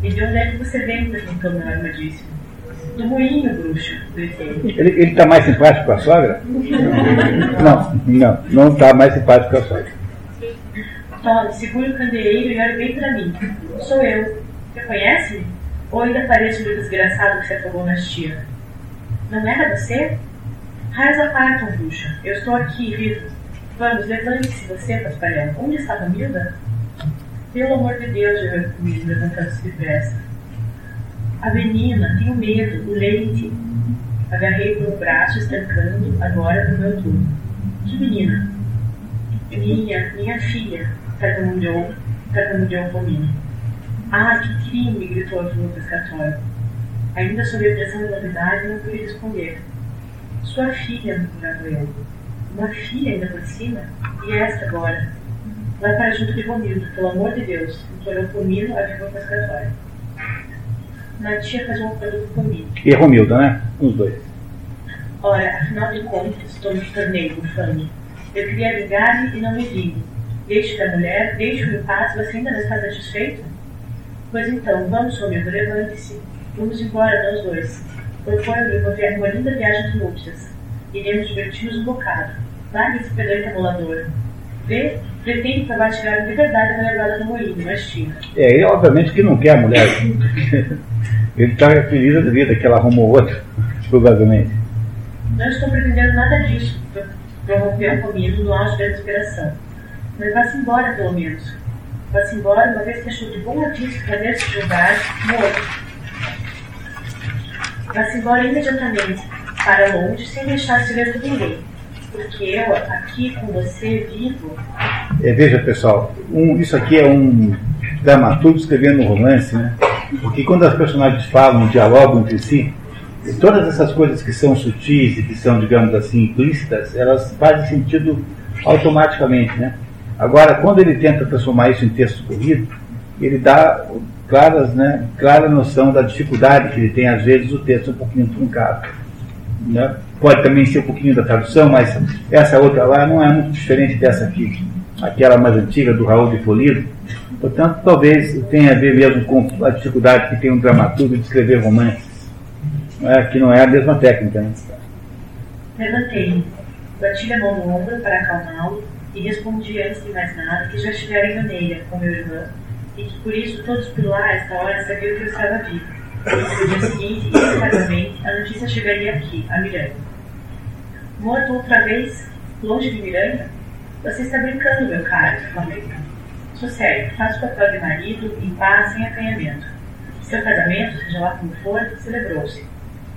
E de onde é que você vem? perguntou meu armadíssimo. Do moinho, bruxo, gritei. Ele está mais simpático com a sogra? Não, não, não está mais simpático com a sogra. Tome, segure o candeeiro e olhe bem para mim. Sou eu. Reconhece-me? Ou ainda pareço o desgraçado que se afogou na estia? Não era você? Raios apartam, bruxa. Eu estou aqui, vivo. Vamos, levante-se você, Paspalhão. Onde está Romilda? Pelo amor de Deus, eu comigo, levantando-se depressa. A menina, tenho medo, o leite. Agarrei pelo braço, estancando, agora no meu turno. Que menina? Minha, minha filha, tartamudeou, tartamudeou Romina. Ah, que crime! gritou a viúva pescatória. Ainda sob a pressão da novidade, não pude responder. Sua filha, murmurava eu. Uma filha ainda por cima? E esta agora? Vai para junto de Romildo, pelo amor de Deus, implorou Romildo a viúva pescatória. Natia fazia um acordo comigo. E Romilda, né? Os dois. Ora, afinal de contas, estou me tornei infame. Eu queria ligar-lhe e não me ligo. Deixe da mulher, deixe-o em paz, você ainda não está satisfeito? Pois então, vamos, Romildo, levante-se. Vamos embora, nós dois. Proponho-lhe uma, via- uma linda viagem de núpcias. Iremos divertir-nos um bocado. Largue esse pedreiro tabulador. Vê, pretende tirar de verdade a levada do moinho, mas tira. É, ele obviamente que não quer a mulher. ele está feliz da vida que ela arrumou outra, provavelmente. Não estou pretendendo nada disso, pro- prorrompeu comigo no auge da desesperação. Mas vá-se embora, pelo menos. Vá-se embora, uma vez que achou de bom aviso para ver se julgar, morto. Vá-se embora imediatamente, para longe, sem deixar-se ver por ninguém. Porque eu, aqui com você, vivo, É, veja, pessoal, um- isso aqui é um dramaturgo escrevendo um romance, né? Porque quando as personagens falam, dialogam entre si, todas essas coisas que são sutis e que são, digamos assim, implícitas, elas fazem sentido automaticamente, né? Agora, quando ele tenta transformar isso em texto corrido, ele dá claras, né, clara noção da dificuldade que ele tem, às vezes, o texto um pouquinho truncado. Né? Pode também ser um pouquinho da tradução, mas essa outra lá não é muito diferente dessa aqui, aquela mais antiga do Raul de Polido. Portanto, talvez tenha a ver mesmo com a dificuldade que tem um dramaturgo de escrever romances, é? que não é a mesma técnica. Né? levantei-me. Bati a mão no ombro para acalmá-lo e respondi antes de mais nada que já estivera em maneira com meu irmão e que por isso todos por lá, a esta hora, sabiam que eu estava vivo. No dia seguinte, inesperadamente, a notícia chegaria aqui, a Miranda. Morto outra vez, longe de Miranda? Você está brincando, meu caro. Sou sério, faço papel de marido, em paz, sem acanhamento. Seu casamento, seja lá como for, celebrou-se.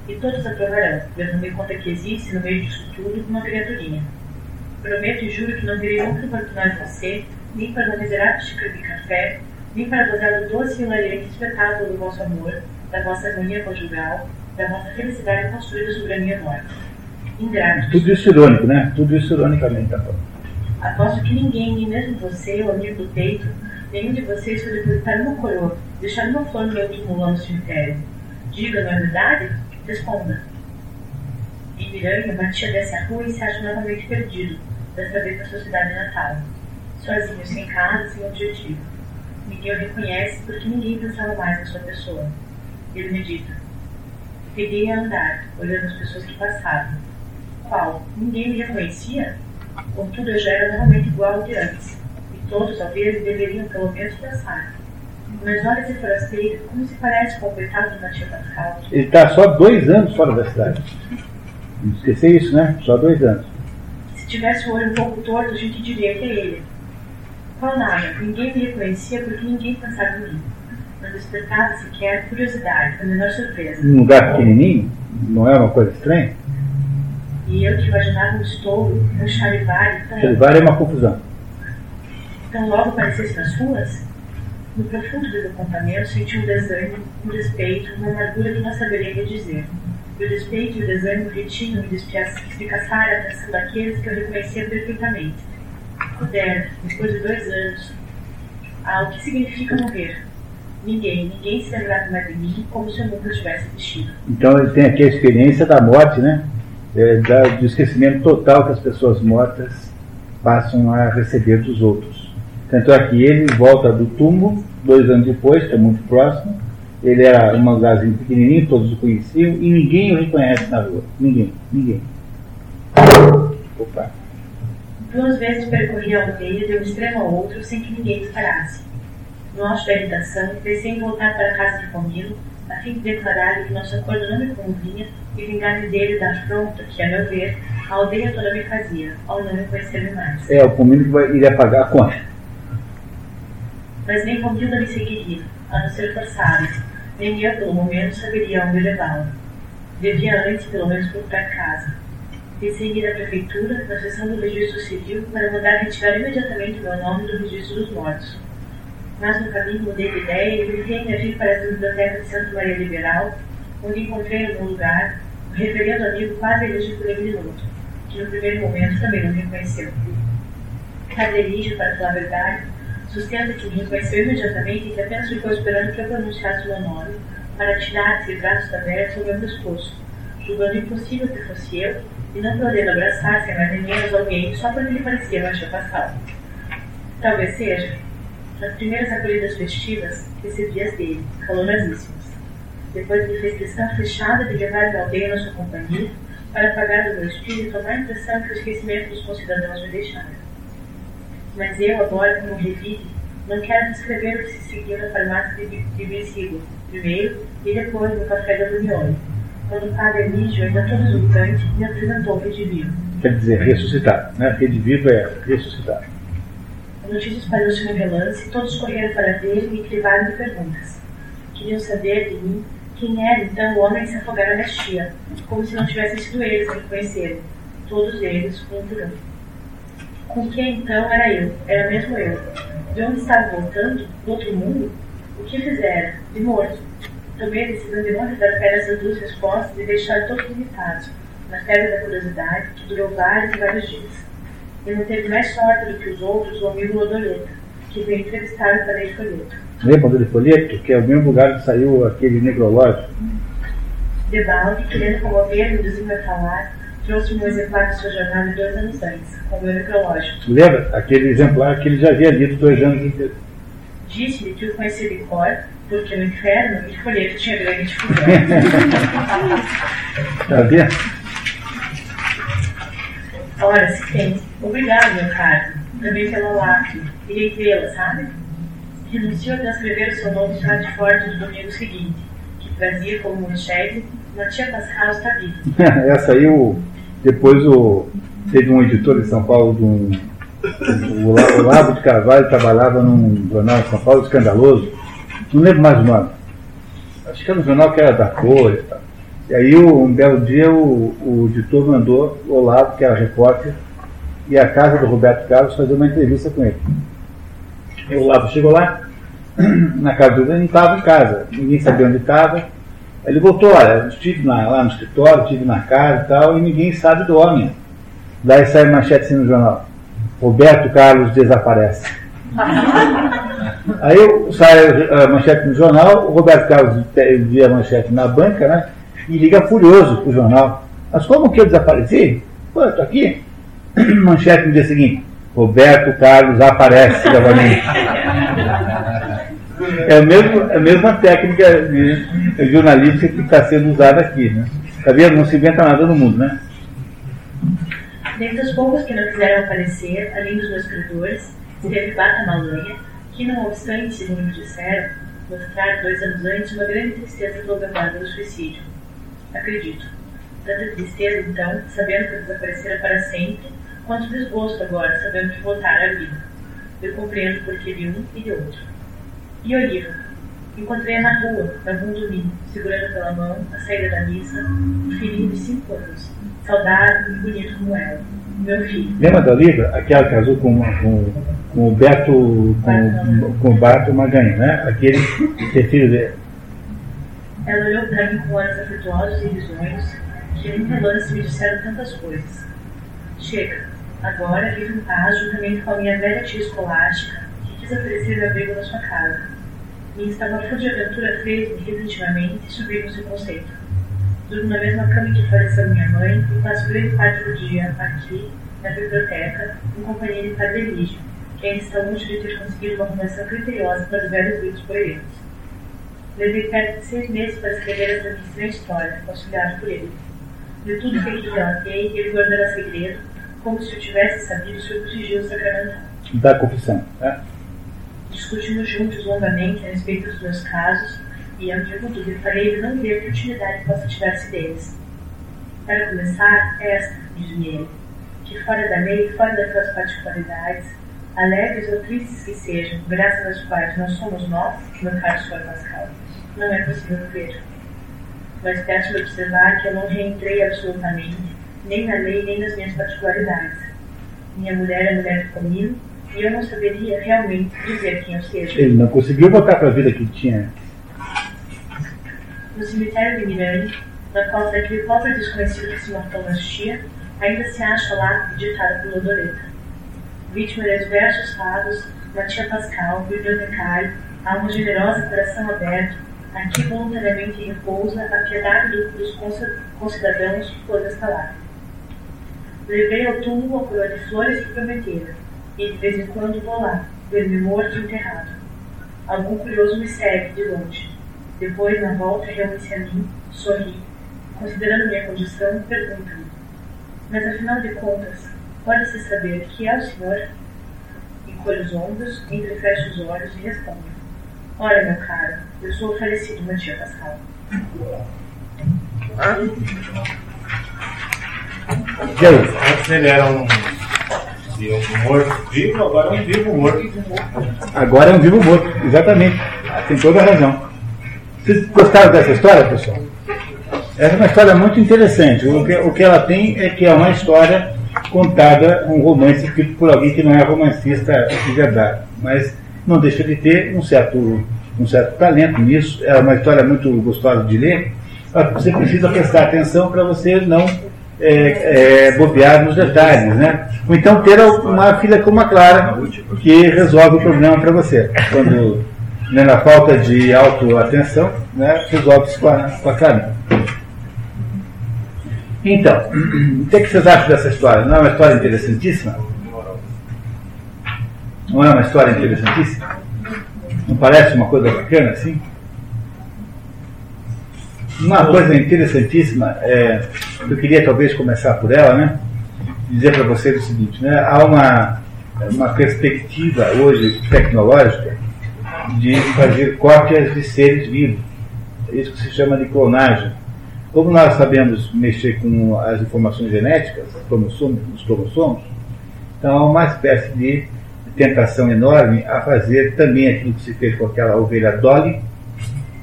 E todos aprovarão, levando em conta que existe, no meio disso tudo, uma criaturinha. Prometo e juro que não virei nunca importunar você, nem para uma miserável xícara de café, nem para gozar do doce e hilariante espetáculo do vosso amor, da vossa harmonia conjugal, da vossa felicidade construída sobre a minha morte. Ingratos. Tudo isso irônico, né? Tudo isso ironicamente. Tá falando. Aposto que ninguém, nem mesmo você, o amigo do peito, Nenhum de vocês foi depositar uma coroa, deixar uma flor túmulo lá no cemitério. Diga, não é verdade? Responda. Em Miranha, Matia desce a rua e se acha novamente perdido, desta vez na sua cidade natal. Sozinho, sem casa, sem objetivo. Ninguém o reconhece porque ninguém pensava mais na sua pessoa. Ele medita. Peguei a andar, olhando as pessoas que passavam. Qual? Ninguém me reconhecia? Contudo, eu já era novamente igual ao de antes. E todos, ao ver, deveriam pelo menos pensar. Mas olha esse forasteiro, como se parece com o coitado do Matia Pascal. Ele está só dois anos fora da cidade. Não esquecer isso, né? Só dois anos. Se tivesse o olho um pouco torto, a gente diria que é ele. Qual nada, ninguém me reconhecia porque ninguém pensava em mim. Não despertava sequer curiosidade, a menor surpresa. Num lugar pequenininho, não é uma coisa estranha? E eu que imaginava um estouro, um charivari tão, Charivari é uma confusão. tão logo aparecesse nas ruas, no profundo desapontamento senti um desânimo, um despeito, uma amargura que não saberia dizer. E o despeito e o desânimo retinham-me de espia- espicaçar a atenção daqueles que eu reconhecia perfeitamente. Puder, depois de dois anos, ah, o que significa morrer? Ninguém, ninguém se lembrava mais de mim como se eu nunca tivesse existido. Então ele tem aqui a experiência da morte, né? É, da, do esquecimento total que as pessoas mortas passam a receber dos outros. Tanto é que ele volta do túmulo, dois anos depois, que é muito próximo. Ele era um lugarzinho pequenininho, todos o conheciam, e ninguém o reconhece na rua. Ninguém, ninguém. Opa. Duas vezes percorri a aldeia de um extremo ao outro sem que ninguém disparasse. No auge da irritação, pensei em voltar para a casa de Camilo, a fim de declarar que nosso acordo não me convinha e vingar-me dele da afronta que, a meu ver, a aldeia toda me fazia, ao não me conhecer mais. É, o Comino que vai, iria pagar a conta. Mas nem Romilda me seguiria, a não ser forçada, nem eu, pelo momento, saberia onde levá-la. Devia antes, pelo menos, procurar casa. Pensei em ir à prefeitura, na seção do registro civil, para mandar retirar imediatamente o meu nome do registro dos mortos. Mas no caminho mudei de ideia e a vir para a biblioteca de Santa Maria Liberal, onde encontrei algum lugar o reverendo amigo Padre Eligio Pellegrinoto, que no primeiro momento também não me reconheceu. Padre Eligio, para falar a verdade, sustenta que me reconheceu imediatamente e que apenas ficou esperando que eu pronunciasse o meu nome para tirar-se braços abertos ao meu pescoço, julgando impossível que fosse eu e não podendo abraçar sem mais nem menos alguém só porque lhe parecia Mancha Pascal. Talvez seja. Nas primeiras acolhidas festivas, recebi as dele, calorosíssimas. Depois ele fez questão fechada de levar a aldeia na sua companhia para apagar do meu espírito a má impressão que o esquecimento dos concidadãos me deixara. Mas eu, agora, como revive, não quero descrever o que se seguiu na farmácia de, de primeiro e depois no café da Unione, quando o padre Emílio, ainda todo exultante, me apresentou o redivivo. Quer dizer, ressuscitar. Né? Redivivo é ressuscitar. A notícia espalhou-se no relance, todos correram para ver e me crivaram de perguntas. Queriam saber de mim quem era então o homem que se afogara na estia, como se não tivessem sido eles me conheceram, todos eles, um por. Com quem então era eu? Era mesmo eu. De onde estava voltando? Do outro mundo? O que fizera? De morto. A decisão de não redarguir essas duas respostas e deixar todos irritados, na febre da curiosidade, que durou vários e vários dias. Não teve mais sorte do que os outros o amigo Lodoleta, que veio entrevistar o Padre Folheto. Lembra do folheto? Que é o mesmo lugar que saiu aquele negrológico. Debalde, querendo comover-me, induzindo a falar, trouxe-me um exemplar de sua jornada dois anos antes, com o meu necrológico. Lembra? Aquele exemplar que ele já havia lido dois anos antes. Disse-lhe que o conhecia de cor, porque no inferno o folheto tinha grande difusão. Tá vendo? Ora, se tem. Obrigado, meu caro. Também pela lápide. Irei vê-la, sabe? Renunciou a transcrever o seu nome no frate forte do domingo seguinte, que trazia como manchete uma tia Pascal está. Essa aí, o, depois o, teve um editor de São Paulo, de um, o, o Lavo de Carvalho, trabalhava num jornal de São Paulo escandaloso, não lembro mais o nome. Acho que era um jornal que era da cor e. E aí, um belo dia, o, o editor mandou o Olavo, que era repórter, ir à casa do Roberto Carlos fazer uma entrevista com ele. E o Olavo chegou lá, na casa do ele não estava em casa, ninguém sabia onde estava. Ele voltou, olha, estive na- lá no escritório, estive na casa e tal, e ninguém sabe do homem. Daí sai manchete assim no jornal. Roberto Carlos desaparece. Aí sai a manchete no jornal, o Roberto Carlos via a manchete na banca, né? E liga furioso pro jornal. Mas como que eu desapareci? Pô, eu tô aqui. Manchete no dia seguinte. Roberto Carlos aparece novamente. É a mesma, a mesma técnica de jornalística que está sendo usada aqui, né? Tá vendo? Não se inventa nada no mundo, né? Dentre os poucos que não quiseram aparecer, além dos meus credores, esteve Bata Malanha, que, não obstante, segundo disseram, mostrar dois anos antes uma grande tristeza programada do suicídio. Acredito. Tanta tristeza, então, sabendo que desaparecera para sempre, quanto desgosto agora, sabendo que voltar à vida. Eu compreendo porque de um e de outro. E Oliva? Encontrei-a na rua, na algum domingo, segurando pela mão a saída da missa, um filhinho de cinco anos, saudável e bonito como ela, meu filho. Lembra da Oliva? Aquela que casou com, com, com o Beto, com, com o Bato Maganha, né? Aquele que é filho dele. Ela olhou para mim com olhos afetuosos e risonhos, que nunca lance me disseram tantas coisas. Chega, agora vivo em paz juntamente com a minha velha tia escolástica, que quis oferecer abrigo na sua casa. Minha estabafúrdia de aventura fez-me repentinamente subir no seu conceito. Durmo na mesma cama que faleceu minha mãe e passo grande parte do dia aqui, na biblioteca, em companhia de Padre Lígio, que ainda está longe de ter conseguido uma arrumação criteriosa para os velhos livros poetas. Levei perto de seis meses para escrever essa estranha história, auxiliado por ele. De tudo que aqui relatei, ele guardará segredo, como se eu tivesse sabido sobre o sigilo sacramental. Da confissão, né? Discutimos juntos longamente a respeito dos meus casos e, ante a lhe farei ele não ver que utilidade possa tirar-se deles. Para começar, esta, diz-me ele, que fora da lei, fora das suas particularidades, alegres ou tristes que sejam, graças às quais não somos nós, meu caro Sr. Pascal, não é possível ver. Mas peço-lhe observar que eu não reentrei absolutamente, nem na lei, nem nas minhas particularidades. Minha mulher é mulher de caminho, e eu não saberia realmente dizer quem eu seja. Ele não conseguiu voltar para a vida que tinha. No cemitério de Mirande, na qual daquele pobre desconhecido que se matou na tia, ainda se acha lá ditada por Lodoreta. Vítima de diversos fados, uma tia Pascal, bibliotecário, alma generosa, coração aberto, aqui voluntariamente repousa a piedade dos concidadãos por esta lá. Levei ao túmulo a coroa de flores que prometera, e de vez em quando vou lá, ver-me morto e enterrado. Algum curioso me segue de longe. Depois, na volta, reúne-se a mim, sorri. Considerando minha condição, pergunta-me: Mas afinal de contas, pode-se saber que é o senhor? Encolho os ombros, entrefecho os olhos e respondo: Olha, meu caro, eu sou o falecido Matias Pascal. E aí? Antes ele era um, um morto vivo, agora é um vivo morto. Agora é um vivo morto, exatamente. Tem toda a razão. Vocês gostaram dessa história, pessoal? Essa é uma história muito interessante. O que, o que ela tem é que é uma história contada, um romance escrito por alguém que não é romancista de verdade, mas não deixa de ter um certo, um certo talento nisso. É uma história muito gostosa de ler. Você precisa prestar atenção para você não é, é, bobear nos detalhes, né? Ou então ter uma filha como a Clara que resolve o problema para você. Quando né, na falta de autoatenção, né, resolve-se com a, com a Clara. Então, o que, é que vocês acham dessa história? Não é uma história interessantíssima? Não é uma história interessantíssima? Não parece uma coisa bacana assim? Uma coisa interessantíssima, é, eu queria talvez começar por ela, né? Dizer para vocês o seguinte, né? Há uma, uma perspectiva hoje tecnológica de fazer cópias de seres vivos. É isso que se chama de clonagem. Como nós sabemos mexer com as informações genéticas, os cromossomos, então há uma espécie de tentação enorme a fazer também aquilo que se fez com aquela ovelha Dolly,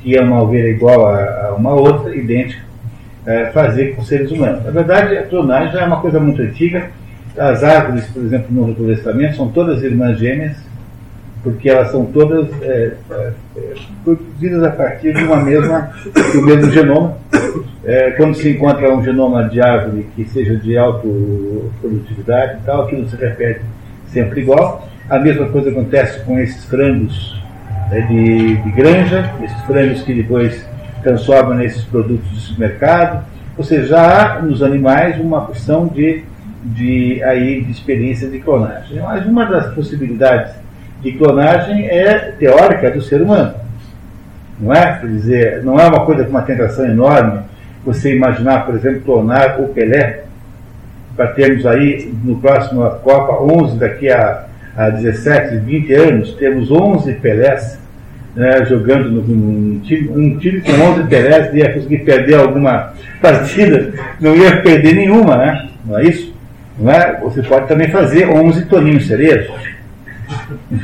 que é uma ovelha igual a, a uma outra, idêntica, é, fazer com seres humanos. Na verdade, a clonagem já é uma coisa muito antiga. As árvores, por exemplo, no Novo Testamento, são todas irmãs gêmeas, porque elas são todas é, produzidas a partir de uma mesma, do mesmo genoma. É, quando se encontra um genoma de árvore que seja de alta produtividade e tal, aquilo se repete sempre igual. A mesma coisa acontece com esses frangos né, de, de granja, esses frangos que depois transformam nesses produtos de supermercado. Ou seja, já há nos animais uma questão de, de, aí, de experiência de clonagem. Mas uma das possibilidades de clonagem é teórica do ser humano. Não é? Quer dizer, não é uma coisa com uma tentação enorme você imaginar, por exemplo, clonar o Pelé, para termos aí no próximo Copa 11, daqui a, a 17, 20 anos, temos 11 Pelés né, jogando no, no, time, um time com 11 Pelés ia conseguir perder alguma partida, não ia perder nenhuma, né? Não é isso? Não é? Você pode também fazer 11 Toninhos Cerejos,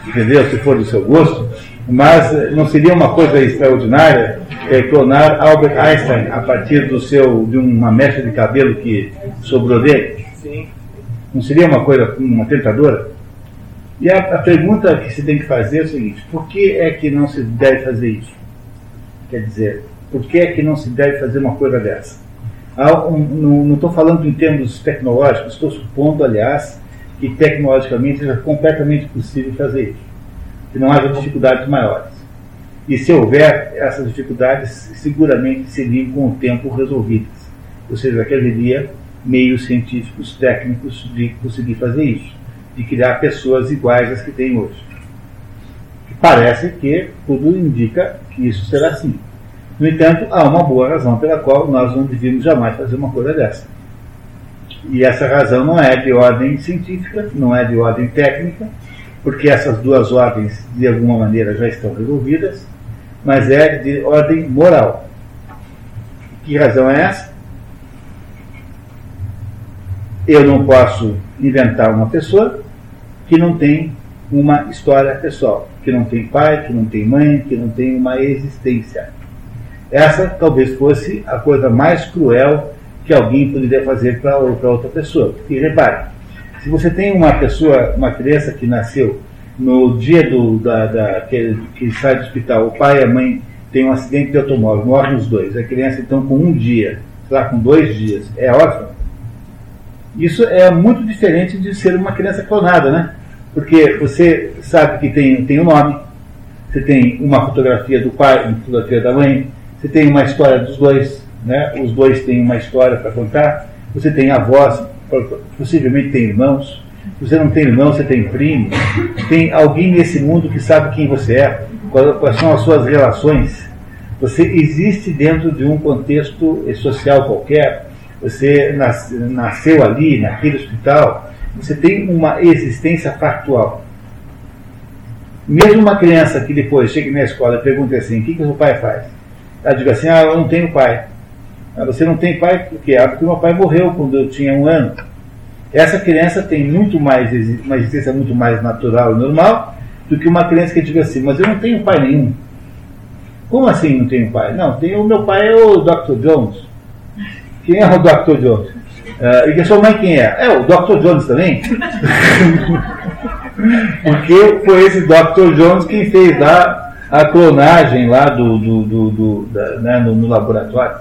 entendeu? Se for do seu gosto, mas não seria uma coisa extraordinária é, clonar Albert Einstein a partir do seu, de uma mecha de cabelo que sobrou dele? Sim. Não seria uma coisa, uma tentadora? E a, a, pergunta que se tem que fazer é o seguinte: por que é que não se deve fazer isso? Quer dizer, por que é que não se deve fazer uma coisa dessa? Um, não estou falando em termos tecnológicos, estou supondo, aliás, que tecnologicamente seja completamente possível fazer isso, que não haja dificuldades maiores. E se houver, essas dificuldades seguramente seriam com o tempo resolvidas. Ou seja, haveria meios científicos, técnicos de conseguir fazer isso de criar pessoas iguais às que tem hoje. Parece que tudo indica que isso será assim. No entanto, há uma boa razão pela qual nós não devíamos jamais fazer uma coisa dessa. E essa razão não é de ordem científica, não é de ordem técnica, porque essas duas ordens, de alguma maneira, já estão resolvidas, mas é de ordem moral. Que razão é essa? Eu não posso inventar uma pessoa que não tem uma história pessoal, que não tem pai, que não tem mãe, que não tem uma existência. Essa talvez fosse a coisa mais cruel que alguém poderia fazer para outra pessoa. Porque repare, se você tem uma pessoa, uma criança que nasceu no dia do, da, da que, que, sai do hospital, o pai e a mãe têm um acidente de automóvel, morrem os dois. A criança, então, com um dia, sei lá, com dois dias, é órfã. Isso é muito diferente de ser uma criança clonada, né? Porque você sabe que tem, tem um nome, você tem uma fotografia do pai, uma fotografia da mãe, você tem uma história dos dois, né? os dois têm uma história para contar, você tem avós, possivelmente tem irmãos, se você não tem irmão, você tem primo, tem alguém nesse mundo que sabe quem você é, quais são as suas relações. Você existe dentro de um contexto social qualquer, você nasceu ali, naquele hospital, você tem uma existência factual. Mesmo uma criança que depois chega na escola e pergunta assim: o que, que o seu pai faz? Ela diz assim: ah, eu não tenho pai. Ah, você não tem pai por quê? Ah, porque meu pai morreu quando eu tinha um ano. Essa criança tem muito mais, uma existência muito mais natural e normal do que uma criança que diga assim: mas eu não tenho pai nenhum. Como assim não tenho pai? Não, tem, o meu pai é o Dr. Jones. Quem é o Dr. Jones? Uh, e a sua mãe quem é? É o Dr. Jones também. Porque foi esse Dr. Jones quem fez lá a clonagem lá do, do, do, do da, né, no, no, laboratório.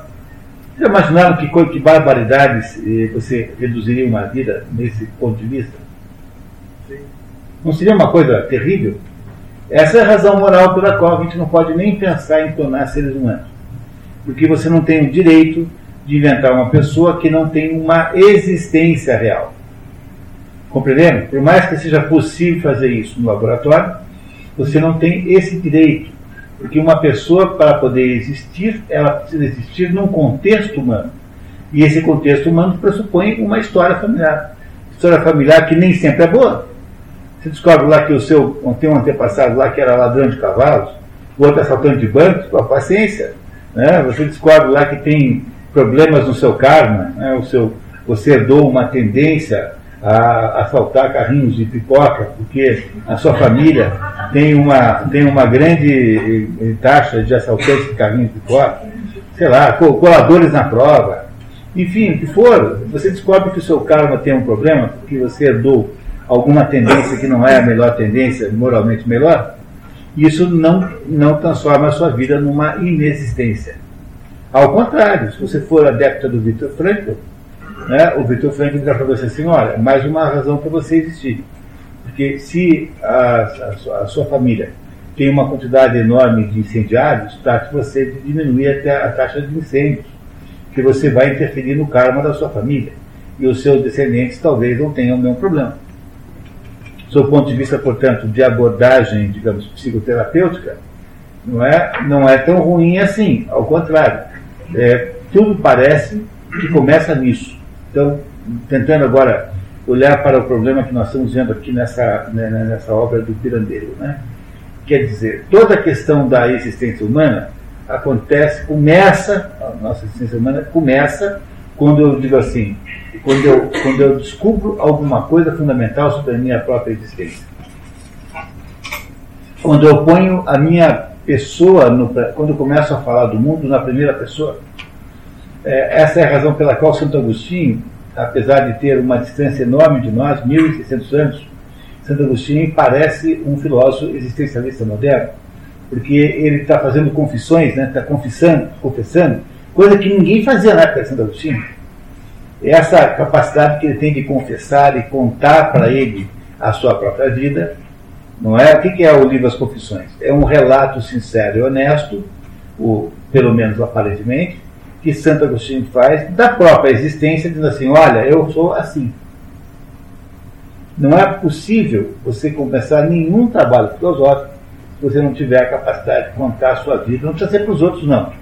Vocês imaginaram que, que barbaridades eh, você reduziria uma vida nesse ponto de vista? Não seria uma coisa terrível? Essa é a razão moral pela qual a gente não pode nem pensar em clonar seres humanos. Porque você não tem o direito de inventar uma pessoa que não tem uma existência real. Compreendendo? Por mais que seja possível fazer isso no laboratório, você não tem esse direito. Porque uma pessoa, para poder existir, ela precisa existir num contexto humano. E esse contexto humano pressupõe uma história familiar. História familiar que nem sempre é boa. Você descobre lá que o seu tem um antepassado lá que era ladrão de cavalos, o outro assaltante de bancos, com a paciência. Né? Você descobre lá que tem problemas no seu karma, né? o seu, você herdou uma tendência a assaltar carrinhos de pipoca, porque a sua família tem uma, tem uma grande eh, taxa de assaltantes de carrinhos de pipoca, sei lá, coladores na prova, enfim, o que for, você descobre que o seu karma tem um problema, porque você herdou alguma tendência que não é a melhor tendência, moralmente melhor, isso não, não transforma a sua vida numa inexistência. Ao contrário, se você for adepta do Victor Frankl, né, o Victor Frankl já para você assim, olha, mais uma razão para você existir. Porque se a, a, a sua família tem uma quantidade enorme de incendiários, trate você de diminuir até a taxa de incêndios, que você vai interferir no karma da sua família. E os seus descendentes talvez não tenham nenhum problema. Do ponto de vista, portanto, de abordagem, digamos, psicoterapêutica, não é, não é tão ruim assim, ao contrário. É, tudo parece que começa nisso. Então, tentando agora olhar para o problema que nós estamos vendo aqui nessa, né, nessa obra do Pirandello. Né? Quer dizer, toda a questão da existência humana acontece, começa, a nossa existência humana começa quando eu digo assim, quando eu, quando eu descubro alguma coisa fundamental sobre a minha própria existência. Quando eu ponho a minha pessoa, no, quando eu começo a falar do mundo na primeira pessoa. É, essa é a razão pela qual Santo Agostinho, apesar de ter uma distância enorme de nós, 1.600 anos, Santo Agostinho parece um filósofo existencialista moderno, porque ele está fazendo confissões, está né, tá confessando, confessando, coisa que ninguém fazia na época de Santo Agostinho. Essa capacidade que ele tem de confessar e contar para ele a sua própria vida, não é? O que é o livro As Confissões? É um relato sincero e honesto, o, pelo menos aparentemente, que Santo Agostinho faz da própria existência, dizendo assim: olha, eu sou assim. Não é possível você começar nenhum trabalho filosófico se você não tiver a capacidade de contar a sua vida. Não precisa ser para os outros, não.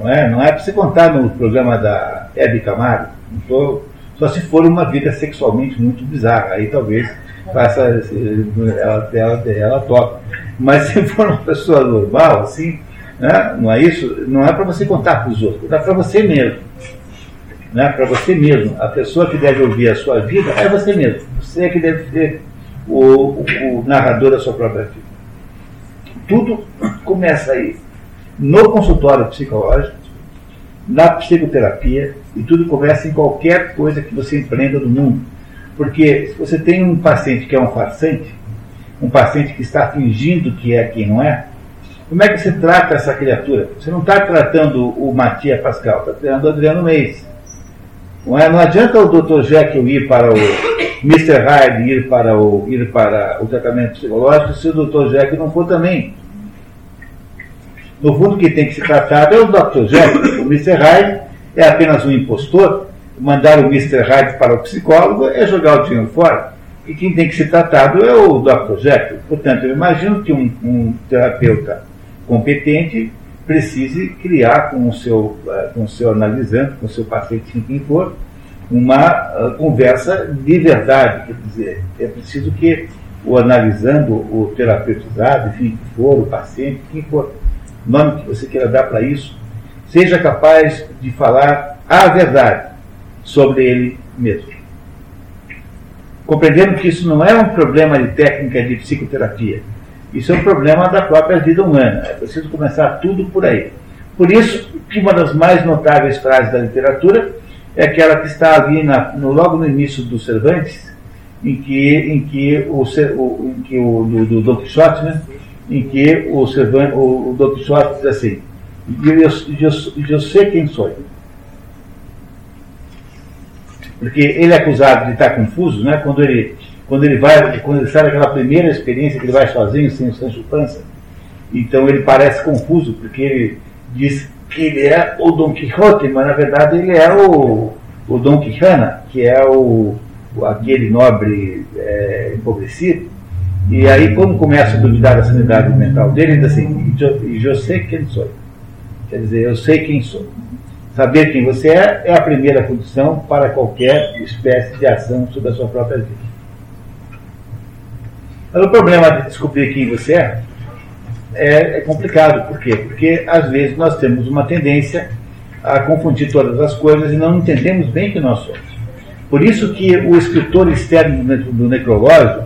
Não é, não é para você contar no programa da Hebe Camargo. Tô, só se for uma vida sexualmente muito bizarra. Aí talvez faça, ela, ela, ela toca. Mas se for uma pessoa normal, assim, né, não é isso? Não é para você contar para os outros, é para você mesmo. Né, para você mesmo. A pessoa que deve ouvir a sua vida é você mesmo. Você é que deve ser o, o, o narrador da sua própria vida. Tudo começa aí. No consultório psicológico, na psicoterapia, e tudo começa em qualquer coisa que você empreenda no mundo. Porque se você tem um paciente que é um farsante, um paciente que está fingindo que é quem não é, como é que você trata essa criatura? Você não está tratando o Matias Pascal, está tratando o Adriano Meis. Não, é? não adianta o Dr. Jekyll ir para o Mr. Hyde ir para o, ir para o tratamento psicológico se o Dr. Jekyll não for também. No fundo, o que tem que ser tratado é o Dr. Jekyll. O Mr. Hyde é apenas um impostor mandar o Mr. Hyde para o psicólogo é jogar o dinheiro fora. E quem tem que ser tratado é o Dr. Jekyll. Portanto, eu imagino que um, um terapeuta competente precise criar com o seu, eh, com o seu analisante, com o seu paciente, quem for, uma uh, conversa de verdade. Quer dizer, é preciso que o analisando, o terapeutizado, enfim, que for, o paciente, quem for, o nome que você queira dar para isso, seja capaz de falar a verdade sobre ele mesmo. Compreendendo que isso não é um problema de técnica de psicoterapia, isso é um problema da própria vida humana. É preciso começar tudo por aí. Por isso que uma das mais notáveis frases da literatura é aquela que está ali na, no, logo no início do Cervantes, em que, em que o, o, em que o do, do Don Quixote, né? em que o, Cervantes, o, o Don Quixote diz assim, eu, eu, eu, eu sei quem sou porque ele é acusado de estar confuso, né? Quando ele, quando ele vai, quando ele sai daquela primeira experiência que ele vai sozinho, sem o Sancho Panza, então ele parece confuso, porque ele diz que ele é o Dom Quixote, mas na verdade ele é o, o Dom Quixana, que é o, aquele nobre é, empobrecido. E aí, quando começa a duvidar da sanidade mental dele, ele diz assim: eu sei quem sou. Quer dizer, eu sei quem sou. Saber quem você é é a primeira condição para qualquer espécie de ação sobre a sua própria vida. Mas o problema de descobrir quem você é é, é complicado. Por quê? Porque às vezes nós temos uma tendência a confundir todas as coisas e não entendemos bem quem nós somos. Por isso que o escritor externo do necrológio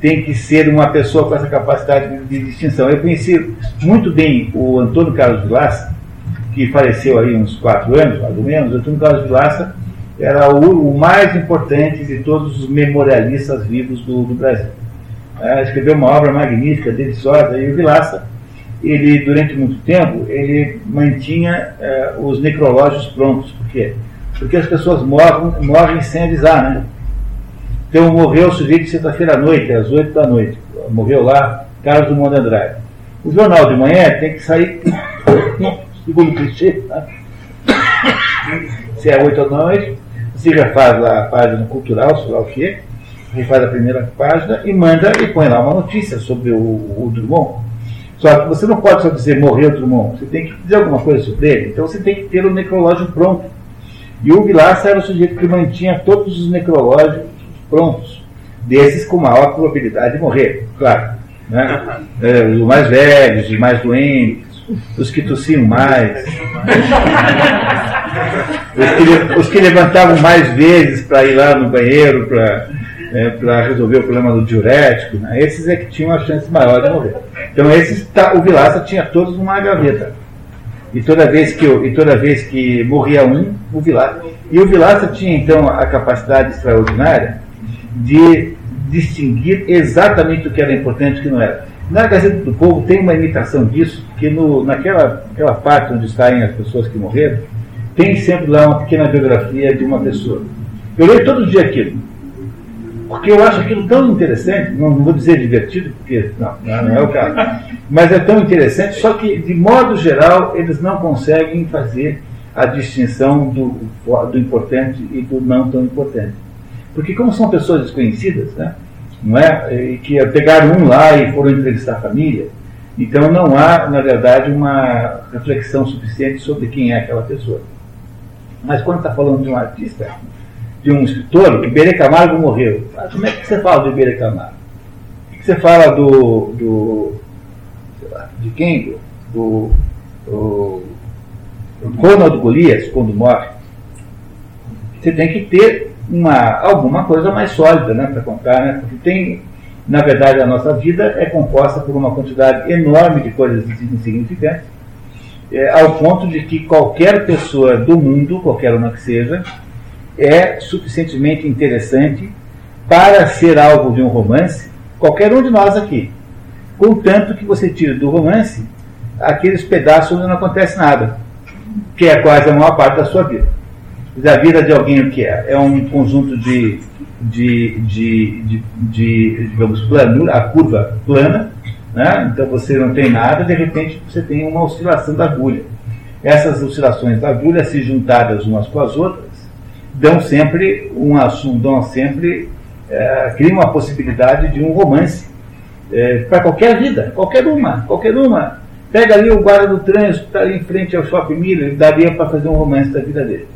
tem que ser uma pessoa com essa capacidade de distinção. Eu conheci muito bem o Antônio Carlos Vilas, que faleceu aí uns quatro anos, mais ou menos, Antônio Carlos Vilaça era o, o, mais importante de todos os memorialistas vivos do, do Brasil. É, escreveu uma obra magnífica, deliciosa, e o Vilaça, ele, durante muito tempo, ele mantinha é, os necrológios prontos. Por quê? Porque as pessoas morrem, morrem sem avisar, né? Então morreu o sujeito sexta-feira à noite, às 8 da noite. Morreu lá, Carlos Dumont de Andrade. O jornal de manhã tem que sair, segundo clichê, tá? se é 8 da noite, você já faz lá a página cultural, sei lá o que, refaz a primeira página e manda e põe lá uma notícia sobre o, o Drummond. Só que você não pode só dizer morreu Drummond, você tem que dizer alguma coisa sobre ele. Então você tem que ter o necrológio pronto. E o Vilaça era o sujeito que mantinha todos os necrológicos prontos, desses com maior probabilidade de morrer, claro. Né? É, os mais velhos, os mais doentes, os que tossiam mais, os, que, os que levantavam mais vezes para ir lá no banheiro para é, para resolver o problema do diurético, né? esses é que tinham a chance maior de morrer. Então esses tá, o Vilaça tinha todos numa gaveta. E toda vez que eu, e toda vez que morria um, o Vilaça. E o Vilaça tinha então a capacidade extraordinária de distinguir exatamente o que era importante e o que não era. Na Gazeta do Povo tem uma imitação disso, que no, naquela aquela parte onde saem as pessoas que morreram, tem sempre lá uma pequena biografia de uma pessoa. Eu leio todo dia aquilo, porque eu acho aquilo tão interessante, não, não vou dizer divertido, porque não, não é o caso, mas é tão interessante, só que, de modo geral, eles não conseguem fazer a distinção do, do importante e do não tão importante. Porque como são pessoas desconhecidas, né, não é? E que pegaram um lá e foram entrevistar a família, então não há, na verdade, uma reflexão suficiente sobre quem é aquela pessoa. Mas quando está falando de um artista, de um escritor, que Iberê Camargo morreu, como é que você fala do Iberê Camargo? O que você fala do. do lá, de quem? Do, do, do Ronald Golias, quando morre. Você tem que ter uma, alguma coisa mais sólida né, para contar, né? porque tem, na verdade, a nossa vida é composta por uma quantidade enorme de coisas insignificantes, é, ao ponto de que qualquer pessoa do mundo, qualquer uma que seja, é suficientemente interessante para ser alvo de um romance, qualquer um de nós aqui. Contanto que você tire do romance aqueles pedaços onde não acontece nada, que é quase a maior parte da sua vida a vida de alguém o que é? É um conjunto de, de, de, de, de digamos, planura, a curva plana, né? então você não tem nada, de repente você tem uma oscilação da agulha. Essas oscilações da agulha, se juntadas umas com as outras, dão sempre um assunto, dão sempre, é, criam uma possibilidade de um romance é, para qualquer vida, qualquer uma, qualquer uma. Pega ali o guarda do trânsito, está ali em frente ao shopping Miller, daria para fazer um romance da vida dele.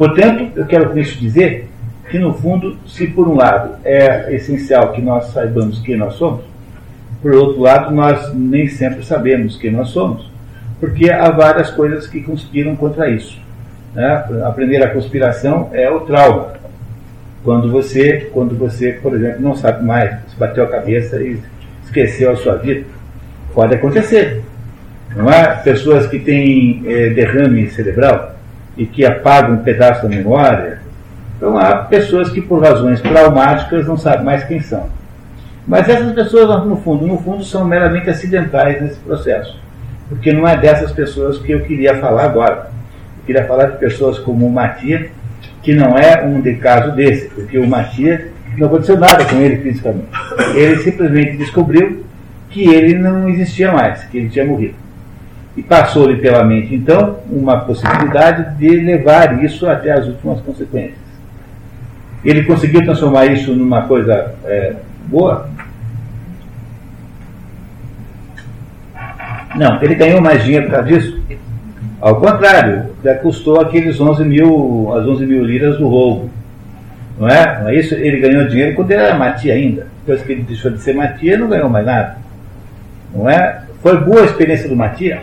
Portanto, eu quero com isso dizer que, no fundo, se por um lado é essencial que nós saibamos quem nós somos, por outro lado, nós nem sempre sabemos quem nós somos, porque há várias coisas que conspiram contra isso. Né? A primeira conspiração é o trauma. Quando você, quando você, por exemplo, não sabe mais, se bateu a cabeça e esqueceu a sua vida, pode acontecer. Não é? Pessoas que têm é, derrame cerebral, e que apagam um pedaço da memória. Então há pessoas que por razões traumáticas não sabem mais quem são. Mas essas pessoas, no fundo, no fundo, são meramente acidentais nesse processo. Porque não é dessas pessoas que eu queria falar agora. Eu queria falar de pessoas como o Matia, que não é um de caso desse, porque o Matia não aconteceu nada com ele fisicamente. Ele simplesmente descobriu que ele não existia mais, que ele tinha morrido. E passou-lhe pela mente, então, uma possibilidade de levar isso até as últimas consequências. Ele conseguiu transformar isso numa coisa é, boa? Não, ele ganhou mais dinheiro por causa disso. Ao contrário, custou aqueles 11 mil, as 11 mil liras do roubo. Não é? Não é isso? Ele ganhou dinheiro quando era matia ainda. Depois que ele deixou de ser matia, não ganhou mais nada. Não é? Foi boa a experiência do matia?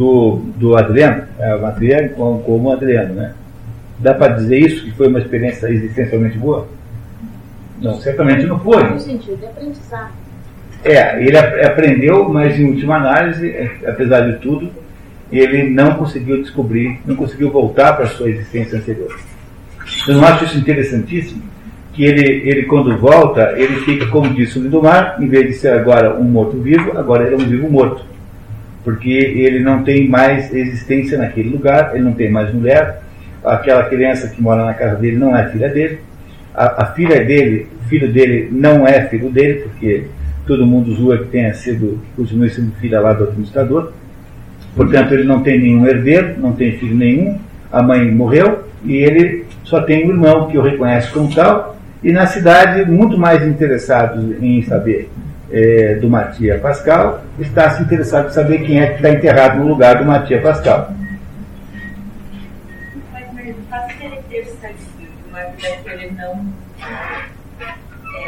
Do, do Adriano, é, o Adriano como, como Adriano, né? Dá para dizer isso, que foi uma experiência existencialmente boa? Não, certamente não foi. No sentido de aprendizado. É, ele aprendeu, mas em última análise, é, apesar de tudo, ele não conseguiu descobrir, não conseguiu voltar para a sua existência anterior. Eu não acho isso interessantíssimo? Que ele, ele quando volta, ele fica, como disse o Lindomar, em vez de ser agora um morto-vivo, agora ele é um vivo-morto porque ele não tem mais existência naquele lugar, ele não tem mais mulher, aquela criança que mora na casa dele não é filha dele, a, a filha dele, filho dele não é filho dele, porque todo mundo julga que tenha sido, que continue sendo filha lá do administrador. Portanto, ele não tem nenhum herdeiro, não tem filho nenhum, a mãe morreu e ele só tem um irmão que o reconhece como tal, e na cidade, muito mais interessado em saber é, do Matias Pascal, está se interessado em saber quem é que está enterrado no lugar do Matias Pascal. Mas, mas fato de ele ter saído uma vida que ele não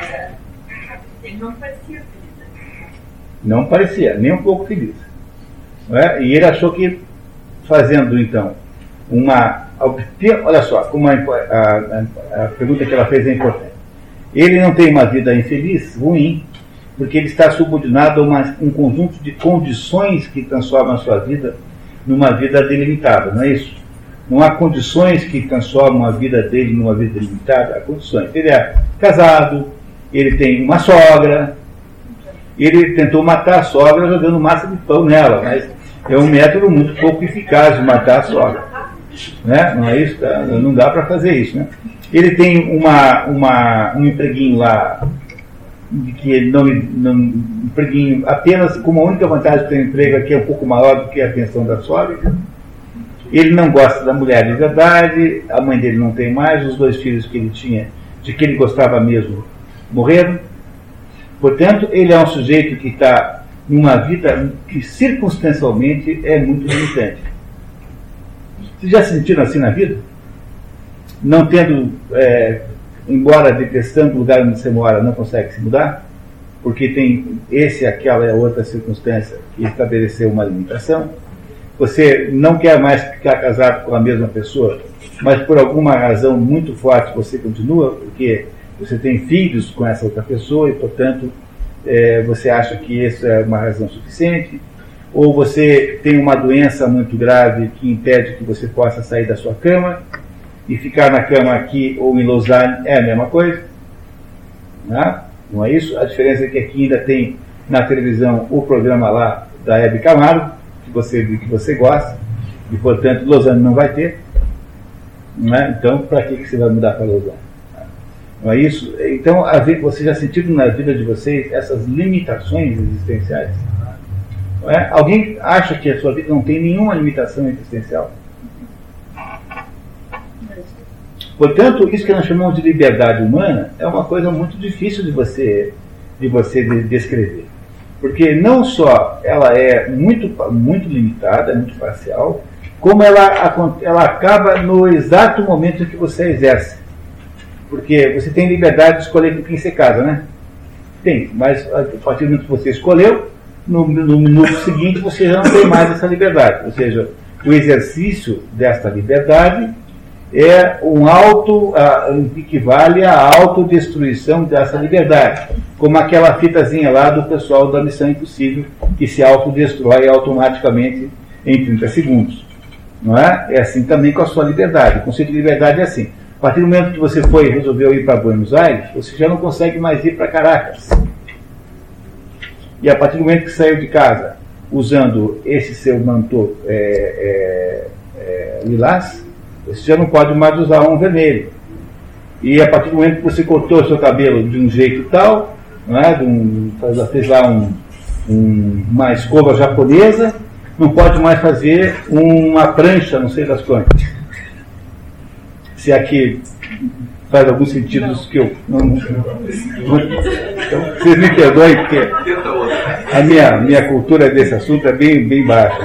era, ele não parecia feliz. Não parecia, nem um pouco feliz. É? E ele achou que, fazendo então uma. Olha só, como a, a, a pergunta que ela fez é importante. Ele não tem uma vida infeliz, ruim, porque ele está subordinado a uma, um conjunto de condições que transformam a sua vida numa vida delimitada, não é isso? Não há condições que transformam a vida dele numa vida delimitada, há condições. Ele é casado, ele tem uma sogra, ele tentou matar a sogra jogando massa de pão nela, mas é um método muito pouco eficaz de matar a sogra. Né? Não é isso? Não dá para fazer isso. Né? Ele tem uma, uma, um empreguinho lá que ele não, não empreguinho apenas com uma única vantagem de um emprego que é um pouco maior do que a pensão da sogra. Ele não gosta da mulher de verdade, a mãe dele não tem mais, os dois filhos que ele tinha, de que ele gostava mesmo, morreram. Portanto, ele é um sujeito que está numa vida que circunstancialmente é muito limitante. Vocês já se sentiram assim na vida? Não tendo é, embora detestando o lugar onde você mora, não consegue se mudar, porque tem esse, aquela e outra circunstância que estabeleceu uma limitação. Você não quer mais ficar casado com a mesma pessoa, mas por alguma razão muito forte você continua, porque você tem filhos com essa outra pessoa e, portanto, é, você acha que isso é uma razão suficiente, ou você tem uma doença muito grave que impede que você possa sair da sua cama, e ficar na cama aqui ou em Lausanne é a mesma coisa. Né? Não é isso? A diferença é que aqui ainda tem na televisão o programa lá da Hebe Camargo, que você, que você gosta, e portanto Lausanne não vai ter. Né? Então, para que, que você vai mudar para Lausanne? Não é isso? Então, você já sentiu na vida de vocês essas limitações existenciais? É? Alguém acha que a sua vida não tem nenhuma limitação existencial? Portanto, isso que nós chamamos de liberdade humana é uma coisa muito difícil de você, de você descrever. Porque não só ela é muito, muito limitada, muito parcial, como ela, ela acaba no exato momento em que você exerce. Porque você tem liberdade de escolher com quem você casa, né? Tem, mas a partir do momento que você escolheu, no, no minuto seguinte você já não tem mais essa liberdade. Ou seja, o exercício desta liberdade é um auto, uh, equivale à autodestruição dessa liberdade, como aquela fitazinha lá do pessoal da Missão Impossível, que se autodestrói automaticamente em 30 segundos. Não é? É assim também com a sua liberdade. O conceito de liberdade é assim. A partir do momento que você foi resolveu ir para Buenos Aires, você já não consegue mais ir para Caracas. E a partir do momento que saiu de casa usando esse seu manto é, é, é, lilás, você já não pode mais usar um vermelho. E a partir do momento que você cortou o seu cabelo de um jeito tal, não é? de um, fez lá um, um, uma escova japonesa, não pode mais fazer uma prancha, não sei das quantas. Se aqui faz algum sentido isso que eu. Não, não, então, vocês me perdoem, porque a minha, minha cultura desse assunto é bem, bem baixa.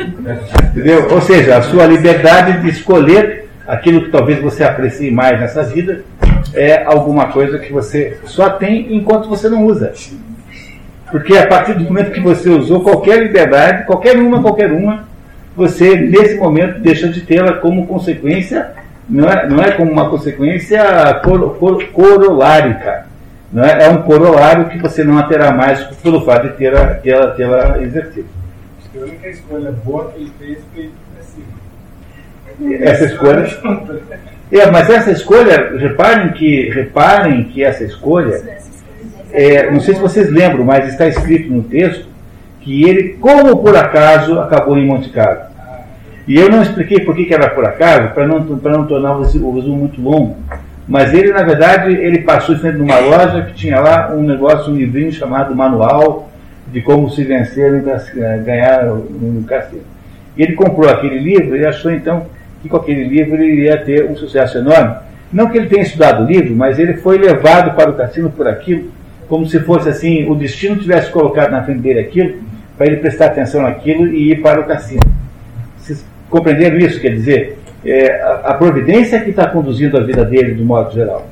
Entendeu? Ou seja, a sua liberdade de escolher aquilo que talvez você aprecie mais nessa vida é alguma coisa que você só tem enquanto você não usa. Porque a partir do momento que você usou qualquer liberdade, qualquer uma, qualquer uma, você nesse momento deixa de tê-la como consequência, não é, não é como uma consequência cor, cor, corolárica. Não é? é um corolário que você não terá mais pelo fato de ter, ter, ter exercido a única escolha boa que ele fez foi essa escolha. É, mas essa escolha, reparem que, reparem que essa escolha, é, não sei se vocês lembram, mas está escrito no texto que ele, como por acaso, acabou em Monte Carlo. E eu não expliquei por que, que era por acaso, para não, não tornar o resumo muito longo. Mas ele, na verdade, ele passou em frente de uma loja que tinha lá um negócio, um livrinho chamado Manual de Como Se Vencer e Ganhar no Cassino. Ele comprou aquele livro e achou então que com aquele livro ele ia ter um sucesso enorme. Não que ele tenha estudado o livro, mas ele foi levado para o cassino por aquilo, como se fosse assim, o destino tivesse colocado na frente dele aquilo, para ele prestar atenção naquilo e ir para o cassino. Vocês compreenderam isso? Quer dizer, é, a, providência que está conduzindo a vida dele, de modo geral.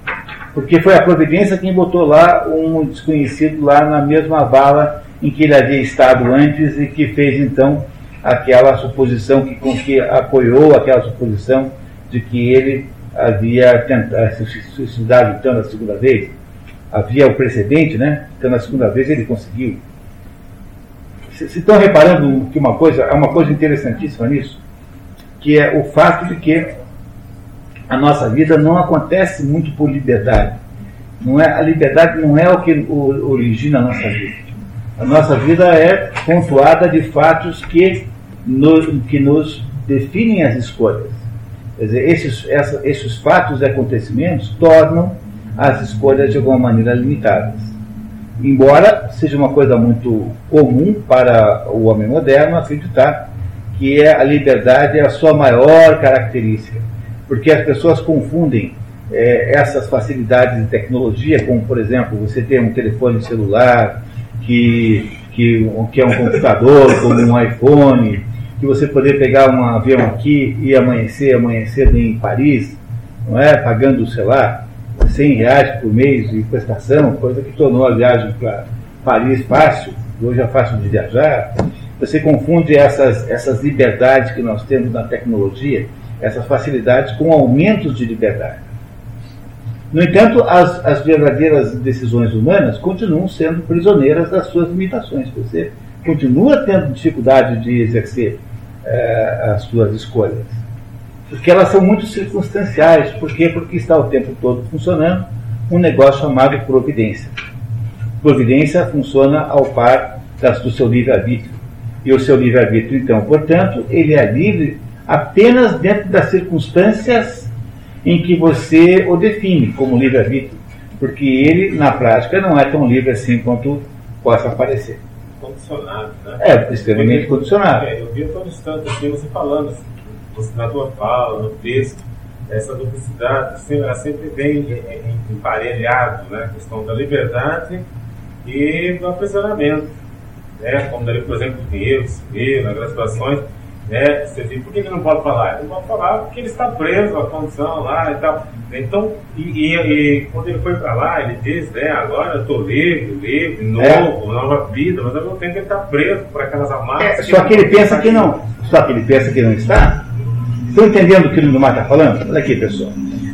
Porque foi a providência quem botou lá um desconhecido lá na mesma vala em que ele havia estado antes e que fez então aquela suposição que, com que apoiou aquela suposição de que ele havia tentado se suicidado então na segunda vez. Havia o precedente, né? Então na segunda vez ele conseguiu. Se estão reparando que uma coisa, é uma coisa interessantíssima nisso, que é o fato de que a nossa vida não acontece muito por liberdade. Não é, a liberdade não é o que origina a nossa vida. A nossa vida é pontuada de fatos que nos, que nos definem as escolhas. Quer dizer, esses, essa, esses fatos e acontecimentos tornam as escolhas de alguma maneira limitadas. Embora seja uma coisa muito comum para o homem moderno acreditar que é a liberdade é a sua maior característica, porque as pessoas confundem é, essas facilidades de tecnologia, como por exemplo você ter um telefone celular, que, que, que é um computador, como um iPhone, que você poder pegar um avião aqui e amanhecer, amanhecer em Paris, não é? Pagando, sei lá, 100 reais por mês de prestação, coisa que tornou a viagem para Paris fácil, hoje é fácil de viajar. Você confunde essas, essas liberdades que nós temos na tecnologia, essas facilidades, com aumentos de liberdade. No entanto, as, as verdadeiras decisões humanas continuam sendo prisioneiras das suas limitações. Você continua tendo dificuldade de exercer é, as suas escolhas. Porque elas são muito circunstanciais. Por quê? Porque está o tempo todo funcionando um negócio chamado providência. Providência funciona ao par das, do seu livre-arbítrio. E o seu livre-arbítrio, então, portanto, ele é livre apenas dentro das circunstâncias em que você o define como livre-arbítrio, porque ele, na prática, não é tão livre assim quanto possa parecer. Condicionado, né? É, extremamente eu, condicionado. É, eu vi a todo instante assim, você falando, assim, você na tua fala, no texto, essa duplicidade, assim, ela sempre vem emparelhado, né? A questão da liberdade e do aprisionamento. Né? Como, por exemplo, o dinheiro, o dinheiro, as situações né? Você diz, por que ele não pode falar? Ele não pode falar porque ele está preso à condição lá e tal. Então, e, e, e quando ele foi para lá, ele diz, né, agora eu estou livre, livre, novo, é. nova vida, mas ao mesmo tempo ele está preso por aquelas amarras. É, só que ele pensa que não. Só que ele pensa que não está. Estão entendendo o que o Lindomar está falando? Olha aqui, pessoal.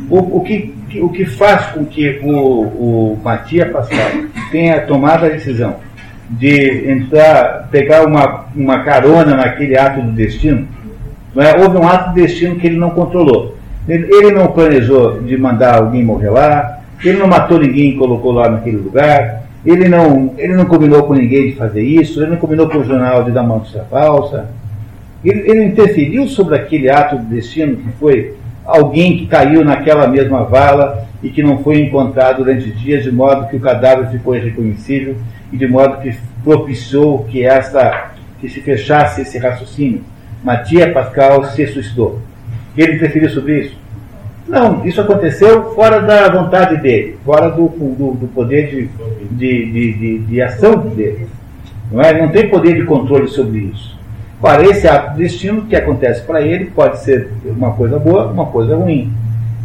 O, o, que, o que faz com que o, o Matias Pascal tenha tomado a decisão de entrar, pegar uma, uma carona naquele ato do destino. É? Houve um ato do destino que ele não controlou. Ele, ele não planejou de mandar alguém morrer lá, ele não matou ninguém e colocou lá naquele lugar, ele não, ele não combinou com ninguém de fazer isso, ele não combinou com o jornal de dar uma notícia falsa. Ele, ele interferiu sobre aquele ato do destino que foi alguém que caiu naquela mesma vala e que não foi encontrado durante dias, de modo que o cadáver ficou irreconhecível e de modo que propiciou que essa que se fechasse esse raciocínio. Matias Pascal se suicidou. Ele interferiu sobre isso? Não, isso aconteceu fora da vontade dele, fora do, do, do poder de, de, de, de, de ação dele. Não, é? não tem poder de controle sobre isso. Para esse ato de destino que acontece para ele pode ser uma coisa boa, uma coisa ruim.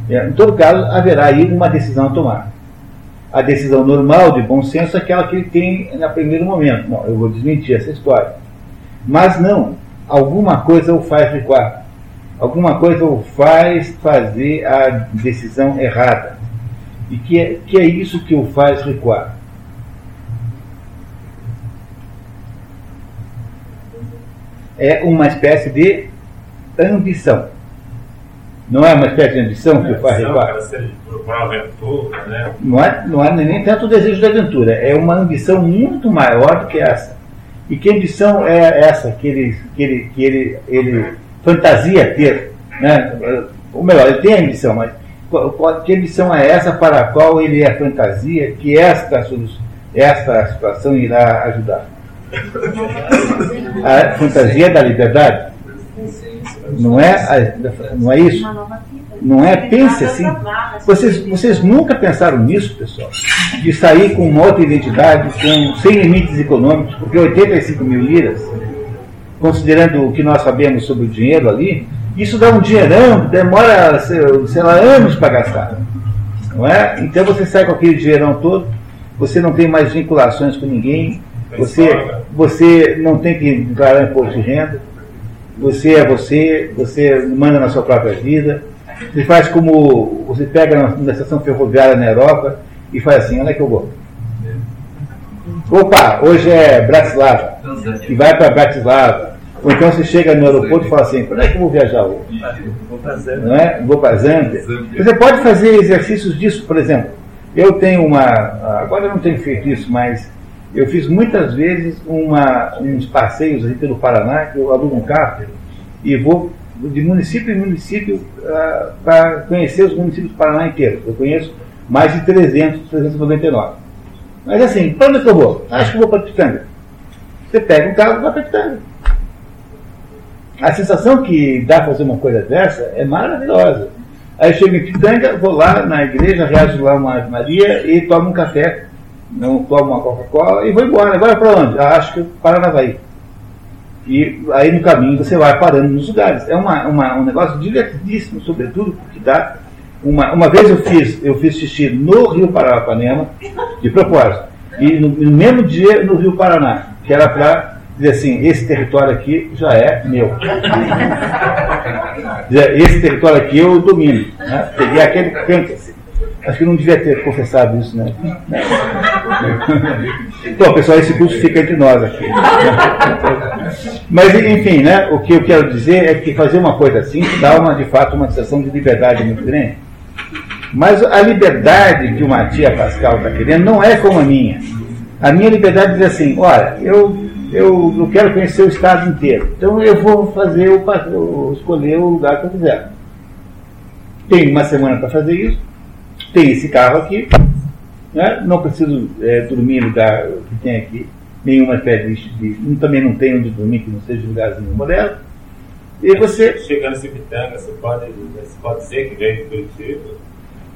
É, em todo caso, haverá aí uma decisão a tomar a decisão normal de bom senso é aquela que ele tem no primeiro momento. Não, eu vou desmentir essa história. Mas não, alguma coisa o faz recuar. Alguma coisa o faz fazer a decisão errada. E que é, que é isso que o faz recuar. É uma espécie de ambição. Não é uma espécie de ambição que o faz recuar? aventura, né? Não é, não é nem tanto o desejo de aventura, é uma ambição muito maior do que essa. E que ambição é essa que ele, que ele, que ele, ele fantasia ter, né? ou melhor, ele tem a ambição, mas que ambição é essa para a qual ele é fantasia que esta, esta situação irá ajudar? A fantasia da liberdade? Não é, não é isso? Não é? Pense assim. Vocês, vocês nunca pensaram nisso, pessoal? De sair com uma outra identidade, com, sem limites econômicos, porque 85 mil liras, considerando o que nós sabemos sobre o dinheiro ali, isso dá um dinheirão, demora, sei lá, anos para gastar. Não é? Então você sai com aquele dinheirão todo, você não tem mais vinculações com ninguém, você, você não tem que declarar imposto de renda, você é você, você manda na sua própria vida. Você faz como você pega na estação ferroviária na Europa e faz assim, onde é que eu vou? Opa, hoje é Bratislava. E vai para Bratislava. Ou então você chega no aeroporto e fala assim, quando é que eu vou viajar hoje? Não é? Vou para Zâmbia. Você pode fazer exercícios disso, por exemplo. Eu tenho uma. Agora eu não tenho feito isso, mas eu fiz muitas vezes uma, uns passeios aí pelo Paraná, que eu alugo um carro e vou de município em município uh, para conhecer os municípios do Paraná inteiro. Eu conheço mais de 300, 399. Mas assim, para onde é que eu vou? Acho que vou para Pitanga. Você pega um carro e vai para Pitanga. A sensação que dá fazer uma coisa dessa é maravilhosa. Aí eu chego em Pitanga, vou lá na igreja, rezo lá uma Maria e tomo um café, não tomo uma Coca-Cola e vou embora. Agora para onde? Ah, acho que para Navaí. E aí no caminho você vai parando nos lugares. É uma, uma, um negócio divertidíssimo, sobretudo porque dá. Uma, uma vez eu fiz, eu fiz xixi no Rio Paranapanema, de propósito, e no, no mesmo dia no Rio Paraná, que era para dizer assim, esse território aqui já é meu. esse território aqui eu domino. Né? Peguei aquele canto. Acho que não devia ter confessado isso, né? Então, pessoal, esse curso fica entre nós aqui. Mas, enfim, né, o que eu quero dizer é que fazer uma coisa assim dá, uma, de fato, uma sensação de liberdade muito grande. Mas a liberdade que o Matia Pascal está querendo não é como a minha. A minha liberdade diz assim: olha, eu, eu, eu quero conhecer o Estado inteiro, então eu vou fazer o, escolher o lugar que eu quiser. Tenho uma semana para fazer isso, tem esse carro aqui, né? não preciso é, dormir em lugar que tem aqui, nenhuma espécie de. Também não tem onde dormir que não seja lugarzinho moderno. E você. Chegando em Pitanga, você pode, você pode ser que veio de Curitiba.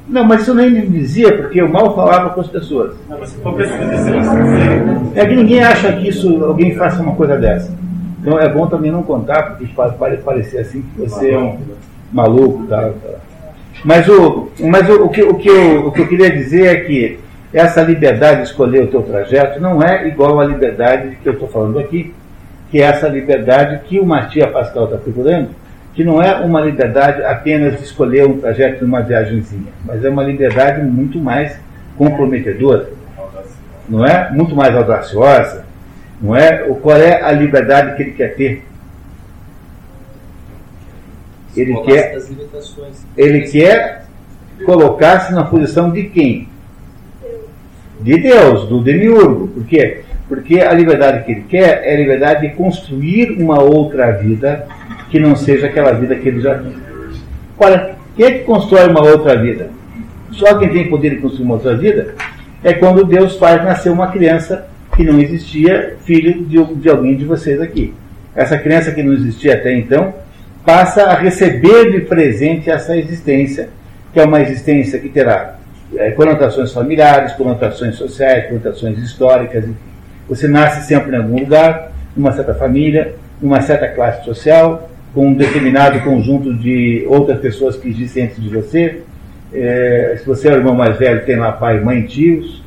Não, mas isso eu nem me dizia, porque eu mal falava com as pessoas. Não, mas se for preciso dizer, você... É que ninguém acha que isso, alguém faça uma coisa dessa. Então é bom também não contar, porque pode parecer assim que você é um maluco. Tal, tal. Mas, o, mas o, o, que, o, que eu, o que eu queria dizer é que essa liberdade de escolher o teu trajeto não é igual à liberdade que eu estou falando aqui, que é essa liberdade que o Matia Pascal está procurando, que não é uma liberdade apenas de escolher um trajeto numa viagemzinha, mas é uma liberdade muito mais comprometedora, não é? Muito mais audaciosa, não é? Qual é a liberdade que ele quer ter? Ele quer, ele quer colocar-se na posição de quem? De Deus, do demiurgo. Por quê? Porque a liberdade que ele quer é a liberdade de construir uma outra vida que não seja aquela vida que ele já tem. Olha, quem é que constrói uma outra vida? Só quem tem poder de construir uma outra vida é quando Deus faz nascer uma criança que não existia, filho de, de alguém de vocês aqui. Essa criança que não existia até então passa a receber de presente essa existência, que é uma existência que terá é, conotações familiares, conotações sociais, conotações históricas, enfim. Você nasce sempre em algum lugar, numa certa família, numa certa classe social, com um determinado conjunto de outras pessoas que existem antes de você. É, se você é o irmão mais velho, tem lá pai, mãe, tios.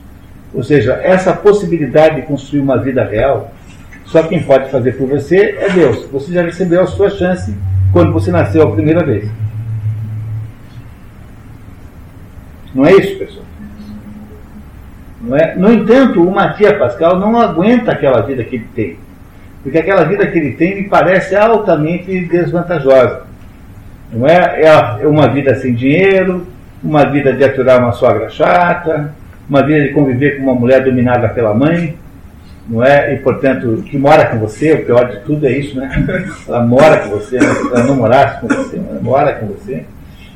Ou seja, essa possibilidade de construir uma vida real, só quem pode fazer por você é Deus. Você já recebeu a sua chance quando você nasceu a primeira vez. Não é isso, pessoal? Não é? No entanto, o Matias Pascal não aguenta aquela vida que ele tem. Porque aquela vida que ele tem me parece altamente desvantajosa. Não é? É uma vida sem dinheiro, uma vida de aturar uma sogra chata, uma vida de conviver com uma mulher dominada pela mãe. Não é? E, portanto, que mora com você, o pior de tudo é isso, né? Ela mora com você, né? ela não morasse com você, ela mora com você.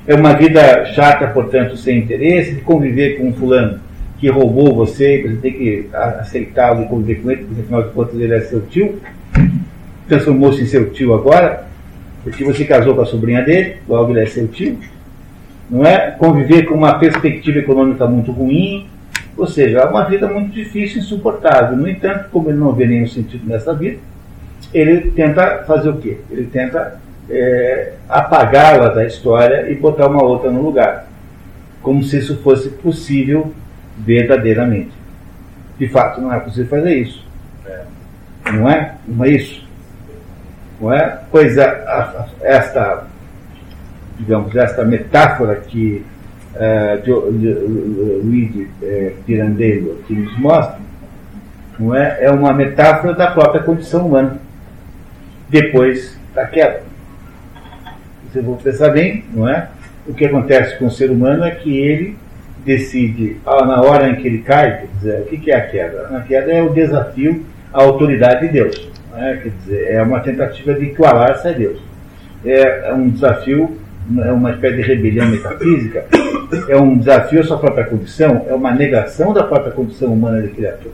É uma vida chata, portanto, sem interesse, de conviver com um fulano que roubou você, você tem que aceitá-lo e conviver com ele, porque afinal de contas ele é seu tio, transformou-se em seu tio agora, porque você casou com a sobrinha dele, logo ele é seu tio, não é? Conviver com uma perspectiva econômica muito ruim, ou seja, é uma vida muito difícil, insuportável. No entanto, como ele não vê nenhum sentido nessa vida, ele tenta fazer o quê? Ele tenta é, apagá-la da história e botar uma outra no lugar, como se isso fosse possível verdadeiramente. De fato, não é possível fazer isso. Não é? Não é isso. Não é? Pois a, esta, digamos, esta metáfora que uh, Luigi uh, Pirandello que nos mostra, não é? é uma metáfora da própria condição humana, depois da queda. Você for pensar bem, não é? O que acontece com o ser humano é que ele decide, ah, na hora em que ele cai, quer dizer, o que é a queda? A queda é o desafio à autoridade de Deus. É? Quer dizer, é uma tentativa de igualar-se a Deus. É um desafio, é uma espécie de rebelião metafísica, é um desafio à sua própria condição, é uma negação da própria condição humana de criatura.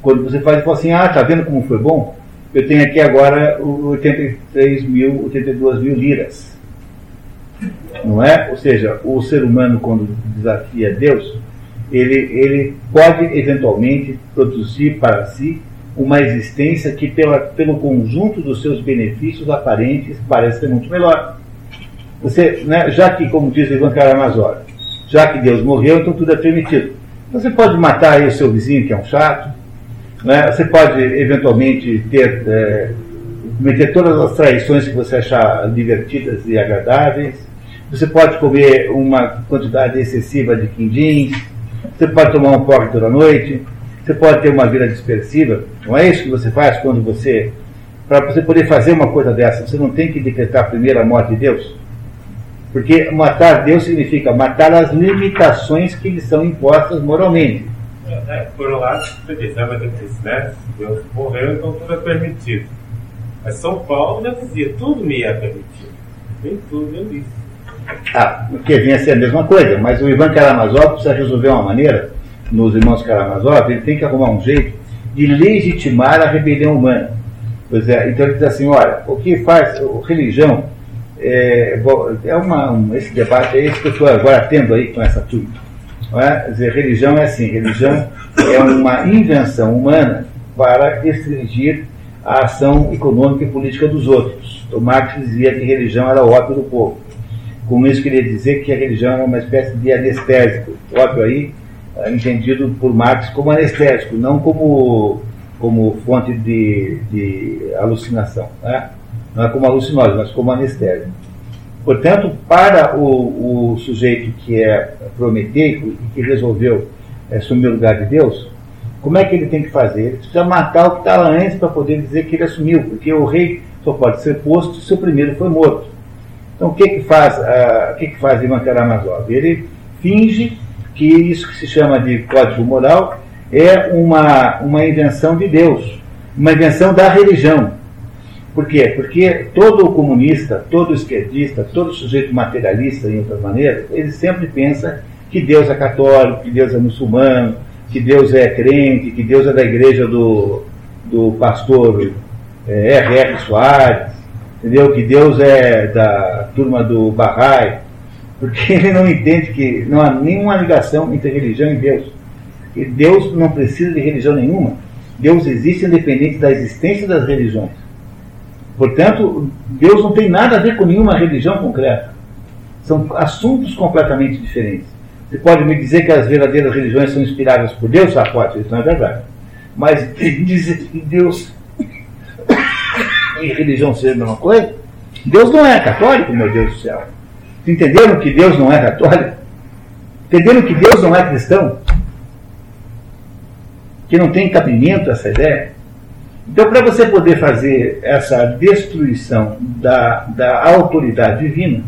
Quando você faz e fala assim, ah, tá vendo como foi bom? Eu tenho aqui agora 83 mil, 82 mil liras. Não é? Ou seja, o ser humano, quando desafia Deus, ele, ele pode eventualmente produzir para si uma existência que, pela, pelo conjunto dos seus benefícios aparentes, parece ser muito melhor. Você, né, já que, como diz Ivan Karamazov, já que Deus morreu, então tudo é permitido. Você pode matar aí o seu vizinho, que é um chato, né? você pode eventualmente ter, é, cometer todas as traições que você achar divertidas e agradáveis, você pode comer uma quantidade excessiva de quindins, você pode tomar um porre toda noite, você pode ter uma vida dispersiva. Não é isso que você faz quando você. Para você poder fazer uma coisa dessa, você não tem que decretar primeiro a morte de Deus? Porque matar Deus significa matar as limitações que lhe são impostas moralmente. É, é por um lado, você diz, né, né? Deus morreu, então tudo é permitido. Mas São Paulo já dizia, tudo me é permitido. Nem tudo eu disse. Ah, que vinha a ser a mesma coisa, mas o Ivan Karamazov precisa resolver uma maneira nos irmãos Karamazov, ele tem que arrumar um jeito de legitimar a rebelião humana. Pois é, então ele diz assim, olha, o que faz, religião, é, é uma, um, esse debate é esse que eu estou agora tendo aí com essa turma. É? Dizer, religião é assim, religião é uma invenção humana para restringir a ação econômica e política dos outros. O Marx dizia que religião era ópio do povo. Com isso queria dizer que a religião era uma espécie de anestésico. Ópio aí é entendido por Marx como anestésico, não como, como fonte de, de alucinação. Né? Não é como alucinógeno, mas como anestésico. Portanto, para o, o sujeito que é prometeico e que resolveu é, assumir o lugar de Deus, como é que ele tem que fazer? Ele precisa matar o que estava antes para poder dizer que ele assumiu, porque o rei só pode ser posto se o primeiro foi morto. Então, o que que faz, uh, o que que faz Ivan Karamazov? Ele finge que isso que se chama de código moral é uma, uma invenção de Deus, uma invenção da religião. Por quê? Porque todo comunista, todo esquerdista, todo sujeito materialista, em outras maneiras, ele sempre pensa que Deus é católico, que Deus é muçulmano, que Deus é crente, que Deus é da igreja do, do pastor é, R.R. Soares, entendeu? Que Deus é da turma do Bahá'í, porque ele não entende que não há nenhuma ligação entre religião e Deus. E Deus não precisa de religião nenhuma. Deus existe independente da existência das religiões. Portanto, Deus não tem nada a ver com nenhuma religião concreta. São assuntos completamente diferentes. Você pode me dizer que as verdadeiras religiões são inspiradas por Deus? Ah, pode, isso não é verdade. Mas dizer que Deus e religião sejam a mesma coisa? Deus não é católico, meu Deus do céu. Entenderam que Deus não é católico? Entenderam que Deus não é cristão? Que não tem cabimento essa ideia? Então, para você poder fazer essa destruição da, da autoridade divina,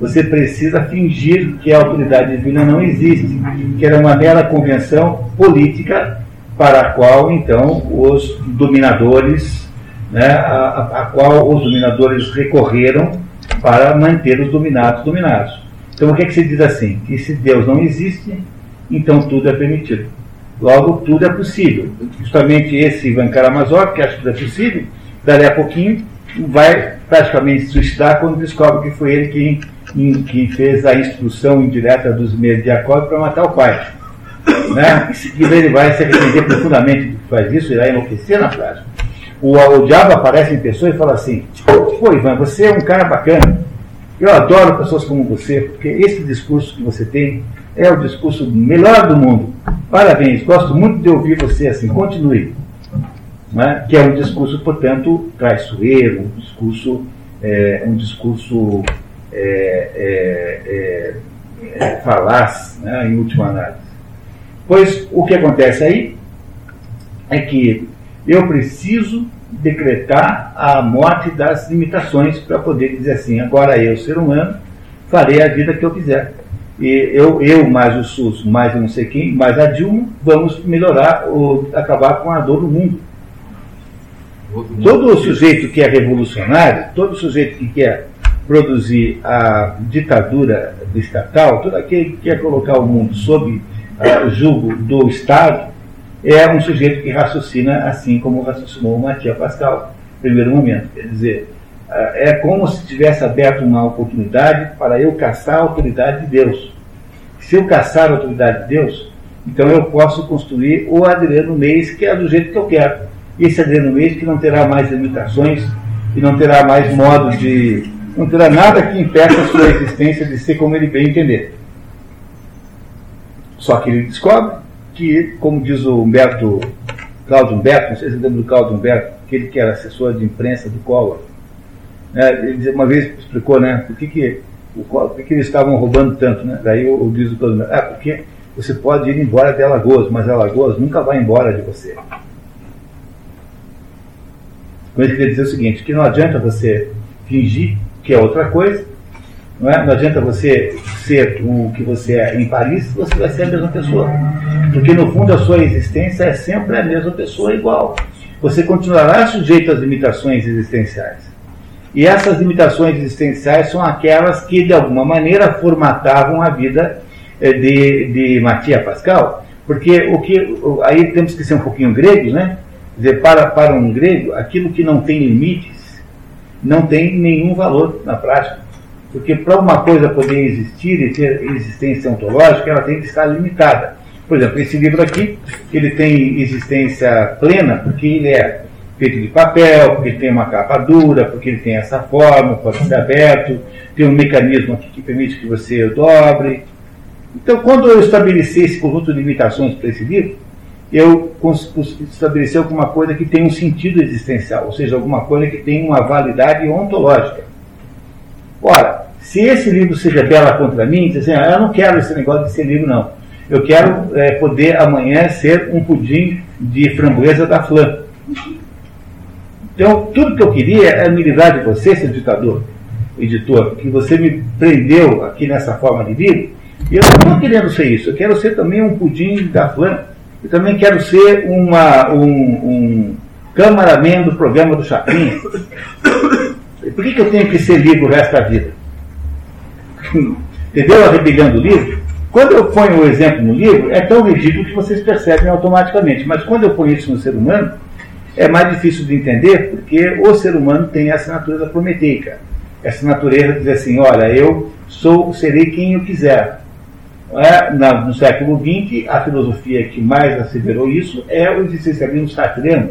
você precisa fingir que a autoridade divina não existe, que era uma mera convenção política para a qual então os dominadores, né, a, a qual os dominadores recorreram para manter os dominados dominados. Então o que, é que se diz assim? Que se Deus não existe, então tudo é permitido. Logo, tudo é possível. Justamente esse Ivan Karamazov, que acha que tudo é possível, dali a pouquinho vai praticamente se suicidar quando descobre que foi ele quem, quem fez a instrução indireta dos Mediakov para matar o pai. Né? Em seguida ele vai se arrepender profundamente do que faz isso, irá enlouquecer na prática. O, o diabo aparece em pessoa e fala assim: Pô, Ivan, você é um cara bacana. Eu adoro pessoas como você, porque esse discurso que você tem é o discurso melhor do mundo. Parabéns, gosto muito de ouvir você assim. Continue. Né? Que é um discurso, portanto, traiçoeiro, um discurso, é, um discurso é, é, é, é falaz, né? em última análise. Pois o que acontece aí é que eu preciso decretar a morte das limitações para poder dizer assim, agora eu, ser humano, farei a vida que eu quiser. E eu, eu mais o SUS, mais não sei quem, mais a Dilma, vamos melhorar, ou acabar com a dor do mundo. Todo sujeito que é revolucionário, todo sujeito que quer produzir a ditadura estatal, todo aquele que quer colocar o mundo sob uh, julgo do Estado, é um sujeito que raciocina assim como raciocinou o Matias Pascal, primeiro momento. Quer dizer, é como se tivesse aberto uma oportunidade para eu caçar a autoridade de Deus. Se eu caçar a autoridade de Deus, então eu posso construir o Adriano Meis, que é do jeito que eu quero. Esse Adriano Meis que não terá mais limitações, que não terá mais modo de. não terá nada que impeça a sua existência de ser como ele bem entender. Só que ele descobre que, como diz o Humberto, Cláudio Humberto, não sei se lembra do Cláudio Humberto, aquele que era assessor de imprensa do Collor, ele uma vez explicou, né, por que, que, o, por que, eles estavam roubando tanto, né? Daí eu, eu diz o Humberto, ah, porque você pode ir embora de Alagoas, mas Alagoas nunca vai embora de você. Com isso queria dizer o seguinte, que não adianta você fingir que é outra coisa, não, é? não adianta você ser o que você é em Paris, você vai ser a mesma pessoa. Porque no fundo a sua existência é sempre a mesma pessoa igual. Você continuará sujeito às limitações existenciais. E essas limitações existenciais são aquelas que, de alguma maneira, formatavam a vida eh, de, de Matias Pascal. Porque o que. Aí temos que ser um pouquinho grego, né? Dizer, para, para um grego, aquilo que não tem limites não tem nenhum valor na prática. Porque para uma coisa poder existir e ter existência ontológica, ela tem que estar limitada. Por exemplo, esse livro aqui, ele tem existência plena porque ele é feito de papel, porque ele tem uma capa dura, porque ele tem essa forma, pode ser aberto, tem um mecanismo aqui que permite que você dobre. Então, quando eu estabeleci esse conjunto de limitações para esse livro, eu estabeleci alguma coisa que tem um sentido existencial, ou seja, alguma coisa que tem uma validade ontológica. Ora, se esse livro seja bela contra mim, assim, ah, eu não quero esse negócio de ser livro, não. Eu quero é, poder amanhã ser um pudim de framboesa da Flan. Então, tudo que eu queria é me livrar de você, seu ditador, editor, que você me prendeu aqui nessa forma de livro. E eu não estou querendo ser isso. Eu quero ser também um pudim da Flan. Eu também quero ser uma, um, um cameraman do programa do Chapinha. Por que, que eu tenho que ser livre o resto da vida? Entendeu a rebelião do livro? Quando eu ponho o exemplo no livro, é tão ridículo que vocês percebem automaticamente. Mas quando eu ponho isso no ser humano, é mais difícil de entender, porque o ser humano tem essa natureza prometeica. Essa natureza de dizer assim, olha, eu sou, serei quem eu quiser. É, no século XX, a filosofia que mais asseverou isso é o existencialismo sartreano.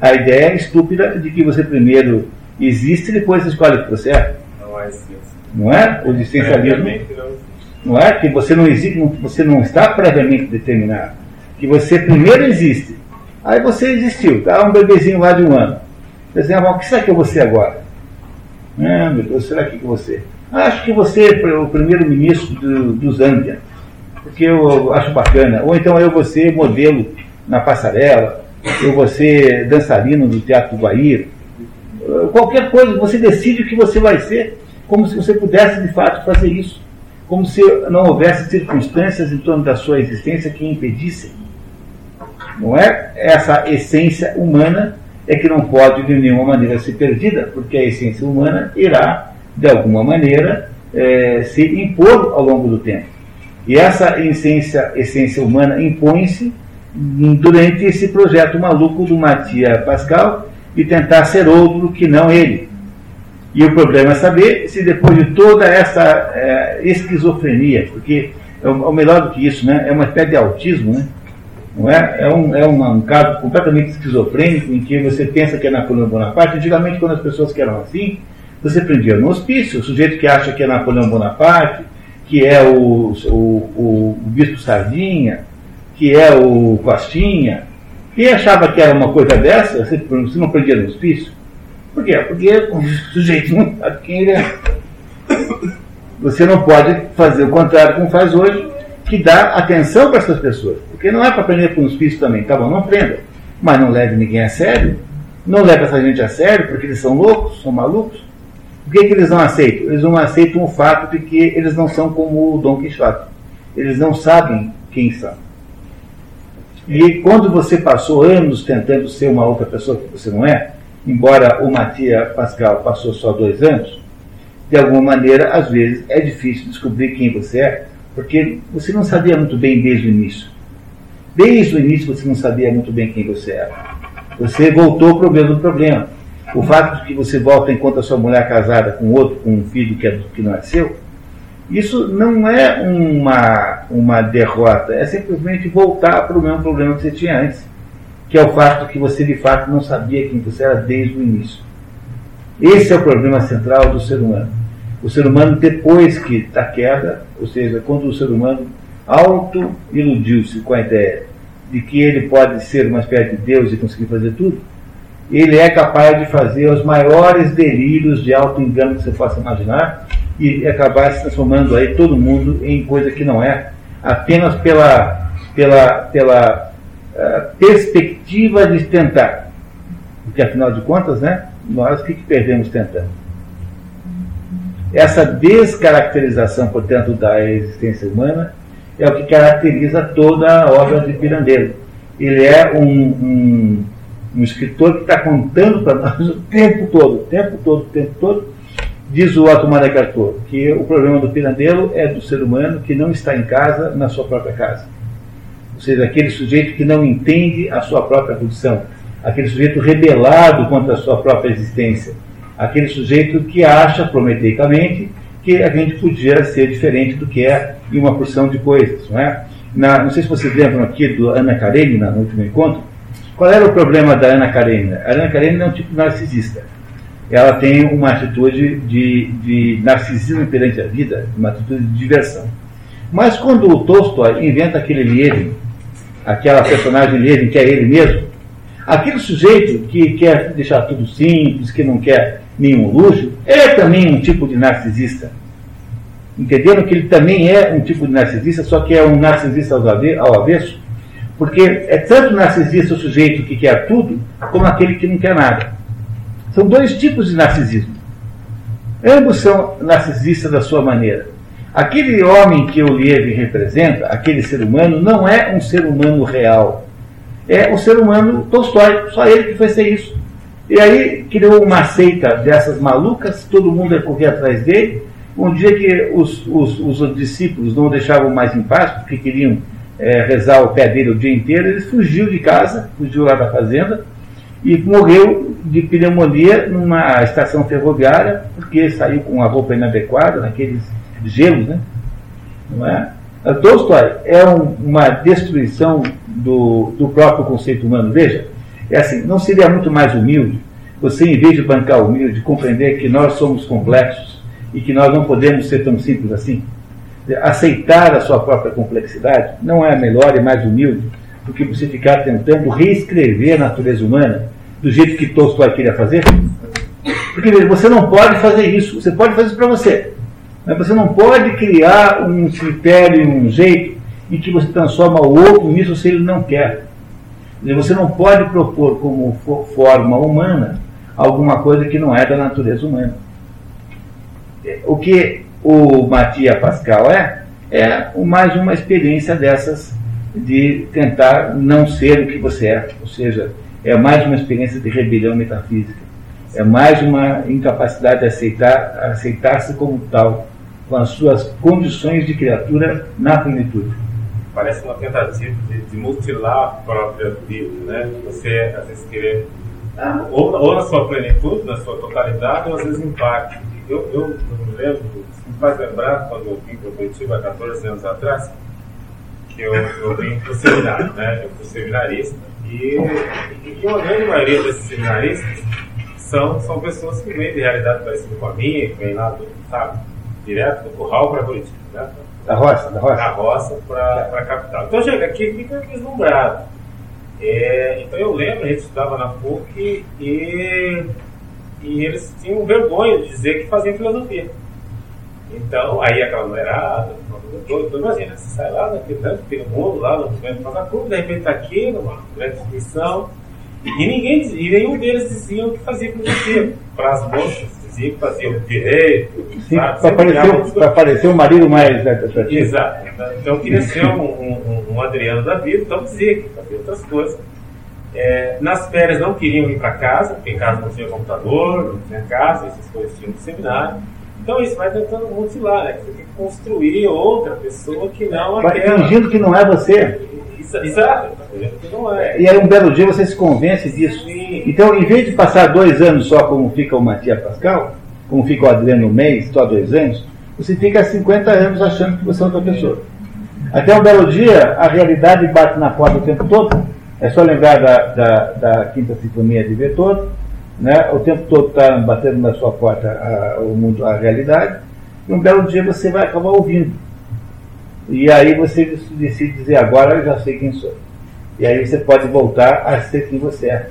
A ideia estúpida de que você primeiro existe e depois escolhe o que você é. Não é Não é? O existencialismo. Não é? Que você não existe, você não está previamente determinado. Que você primeiro existe. Aí você existiu, tá? Um bebezinho lá de um ano. Diz, o que será que eu vou ser agora? Ah, meu Deus, será que você? Acho que você é o primeiro-ministro do, do Zâmbia, porque eu acho bacana. Ou então eu vou ser modelo na passarela, eu vou ser dançarino do Teatro do Guaíra. Qualquer coisa, você decide o que você vai ser, como se você pudesse de fato fazer isso. Como se não houvesse circunstâncias em torno da sua existência que impedissem. Não é essa essência humana é que não pode de nenhuma maneira ser perdida, porque a essência humana irá, de alguma maneira, é, se impor ao longo do tempo. E essa essência, essência humana impõe-se durante esse projeto maluco do Matia Pascal e tentar ser outro que não ele. E o problema é saber se depois de toda essa é, esquizofrenia, porque é o, melhor do que isso, né? é uma espécie de autismo, né? Não é? É, um, é um, um caso completamente esquizofrênico em que você pensa que é Napoleão Bonaparte. Antigamente, quando as pessoas que eram assim, você prendia no hospício, o sujeito que acha que é Napoleão Bonaparte, que é o, o, o, Bispo Sardinha, que é o Costinha, quem achava que era uma coisa dessa, você, você não prendia no hospício. Por quê? Porque o sujeito não sabe quem ele é. Você não pode fazer o contrário como faz hoje, que dá atenção para essas pessoas. Porque não é para prender com os hospício também, tá bom, não prenda. Mas não leve ninguém a sério. Não leve essa gente a sério, porque eles são loucos, são malucos. Por que, que eles não aceitam? Eles não aceitam o fato de que eles não são como o Dom Quixote. Eles não sabem quem são. E quando você passou anos tentando ser uma outra pessoa que você não é, embora o Matia Pascal passou só dois anos, de alguma maneira, às vezes, é difícil descobrir quem você é, porque você não sabia muito bem desde o início. Desde o início você não sabia muito bem quem você era. Você voltou para o mesmo problema. O fato de que você volta enquanto a sua mulher casada com outro, com um filho que, é, que não é seu, isso não é uma, uma derrota, é simplesmente voltar para o mesmo problema que você tinha antes, que é o fato de que você de fato não sabia quem você era desde o início. Esse é o problema central do ser humano. O ser humano, depois que da queda, ou seja, quando o ser humano auto-iludiu-se com a ideia de que ele pode ser uma espécie de Deus e conseguir fazer tudo, ele é capaz de fazer os maiores delírios de auto-engano que você possa imaginar e acabar se transformando aí todo mundo em coisa que não é, apenas pela, pela, pela uh, perspectiva de tentar. Porque afinal de contas, né, nós que perdemos tentando? Essa descaracterização, portanto, da existência humana é o que caracteriza toda a obra de Pirandello. Ele é um, um, um escritor que está contando para nós o tempo todo, o tempo todo, o tempo todo, Diz o Otto Cartor que o problema do pirandello é do ser humano que não está em casa, na sua própria casa. Ou seja, aquele sujeito que não entende a sua própria condição, aquele sujeito rebelado contra a sua própria existência, aquele sujeito que acha prometeicamente que a gente podia ser diferente do que é em uma porção de coisas. Não, é? Na, não sei se vocês lembram aqui do Ana Karenina, no último encontro. Qual era o problema da Ana Karenina? A Ana Karenina é um tipo narcisista ela tem uma atitude de, de narcisismo perante a vida, uma atitude de diversão. Mas quando o Tolstói inventa aquele Lievin, aquela personagem Lievin que é ele mesmo, aquele sujeito que quer deixar tudo simples, que não quer nenhum luxo, é também um tipo de narcisista. Entenderam que ele também é um tipo de narcisista, só que é um narcisista ao avesso? Porque é tanto narcisista o sujeito que quer tudo, como aquele que não quer nada. São dois tipos de narcisismo. Ambos são narcisistas da sua maneira. Aquele homem que o Lieve representa, aquele ser humano, não é um ser humano real. É um ser humano Tolstói, só ele que foi ser isso. E aí criou uma seita dessas malucas, todo mundo ia correr atrás dele. Um dia que os, os, os discípulos não o deixavam mais em paz, porque queriam é, rezar o pé dele o dia inteiro, ele fugiu de casa, fugiu lá da fazenda, e morreu de pneumonia numa estação ferroviária, porque saiu com a roupa inadequada, naqueles gelos, né? Não é? Tolstói é um, uma destruição do, do próprio conceito humano. Veja, é assim, não seria muito mais humilde você, em vez de bancar humilde, compreender que nós somos complexos e que nós não podemos ser tão simples assim? Aceitar a sua própria complexidade não é melhor e mais humilde do que você ficar tentando reescrever a natureza humana do jeito que Tolstói queria fazer? Porque você não pode fazer isso. Você pode fazer isso para você. Mas você não pode criar um critério, um jeito em que você transforma o outro nisso se ele não quer. Você não pode propor como forma humana alguma coisa que não é da natureza humana. O que o Matia Pascal é, é mais uma experiência dessas de tentar não ser o que você é. Ou seja, é mais uma experiência de rebelião metafísica. É mais uma incapacidade de aceitar, aceitar-se como tal, com as suas condições de criatura na plenitude. Parece uma tentativa de, de mutilar a própria vida, né? Você, às vezes, querer, ah, ou, ou, na sua plenitude, na sua totalidade, ou às vezes em parte. Eu, eu, eu me lembro, me faz lembrar, quando eu vim para o Curitiba há 14 anos atrás, que eu, eu vim para o seminário, né? Eu fui seminarista. E, e a grande maioria desses seminaristas são, são pessoas que vêm de realidade parecida com a minha, que vêm lá, do, sabe, direto do curral para Curitiba, né? Da roça, da roça. Da roça para a capital. Então chega aqui fica deslumbrado. É, então eu lembro, a gente estudava na PUC e, e eles tinham vergonha de dizer que faziam filosofia. Então, aí aquela mulherada, todo, imagina, você sai lá daquele grande mundo, lá no movimento faz a curva, de repente está aqui, numa grande instituição, e ninguém, e nenhum deles diziam que fazia filosofia. Para as moças, diziam que faziam direito. Para aparecer, aparecer um marido mais né, Exato. Então queria ser um, um, um, Adriano da vida, então dizia que fazia outras coisas. É, nas férias não queriam ir para casa, porque em casa não tinha computador, não tinha casa, essas coisas tinham no seminário. Então isso vai tentando mutilar, né? Você tem que construir outra pessoa que não vai aquela. fingindo que não é você. Exato, é. E aí um belo dia você se convence disso. Sim. Então, em vez de passar dois anos só como fica o Matias Pascal, como fica o Adriano Mês, só dois anos, você fica 50 anos achando que você é outra pessoa. Até um belo dia, a realidade bate na porta o tempo todo. É só lembrar da, da, da Quinta Sinfonia de Beethoven, né? o tempo todo está batendo na sua porta a, o mundo, a realidade, e um belo dia você vai acabar ouvindo. E aí você decide dizer, agora eu já sei quem sou. E aí você pode voltar a ser quem você é.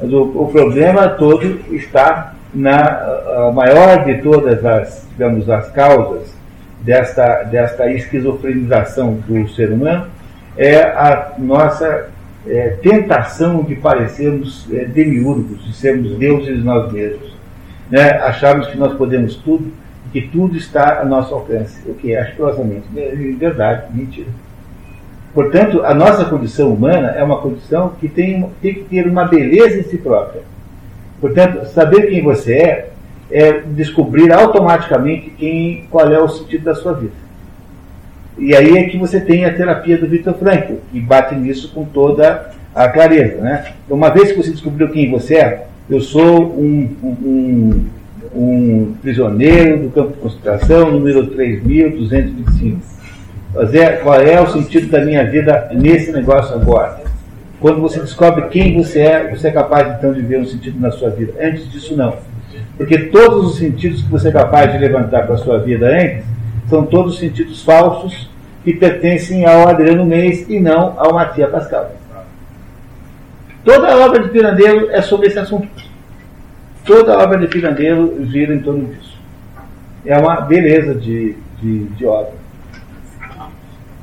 Mas o, o problema todo está na maior de todas as, digamos, as causas desta, desta esquizofrenização do ser humano, é a nossa é, tentação de parecermos é, demiurgos, de sermos deuses nós mesmos. Né? Acharmos que nós podemos tudo que tudo está a nosso alcance, o que é asquerosamente verdade, mentira. Portanto, a nossa condição humana é uma condição que tem, tem que ter uma beleza em si própria. Portanto, saber quem você é é descobrir automaticamente quem, qual é o sentido da sua vida. E aí é que você tem a terapia do Victor Frankl, que bate nisso com toda a clareza. Né? Uma vez que você descobriu quem você é, eu sou um, um prisioneiro do campo de concentração, número 3.225. Qual é o sentido da minha vida nesse negócio agora? Quando você descobre quem você é, você é capaz então de ver um sentido na sua vida. Antes disso, não. Porque todos os sentidos que você é capaz de levantar para a sua vida antes são todos sentidos falsos que pertencem ao Adriano Mês e não ao Matias Pascal. Toda a obra de Pirandello é sobre esse assunto. Toda a obra de Pirandello gira em torno disso. É uma beleza de, de, de obra.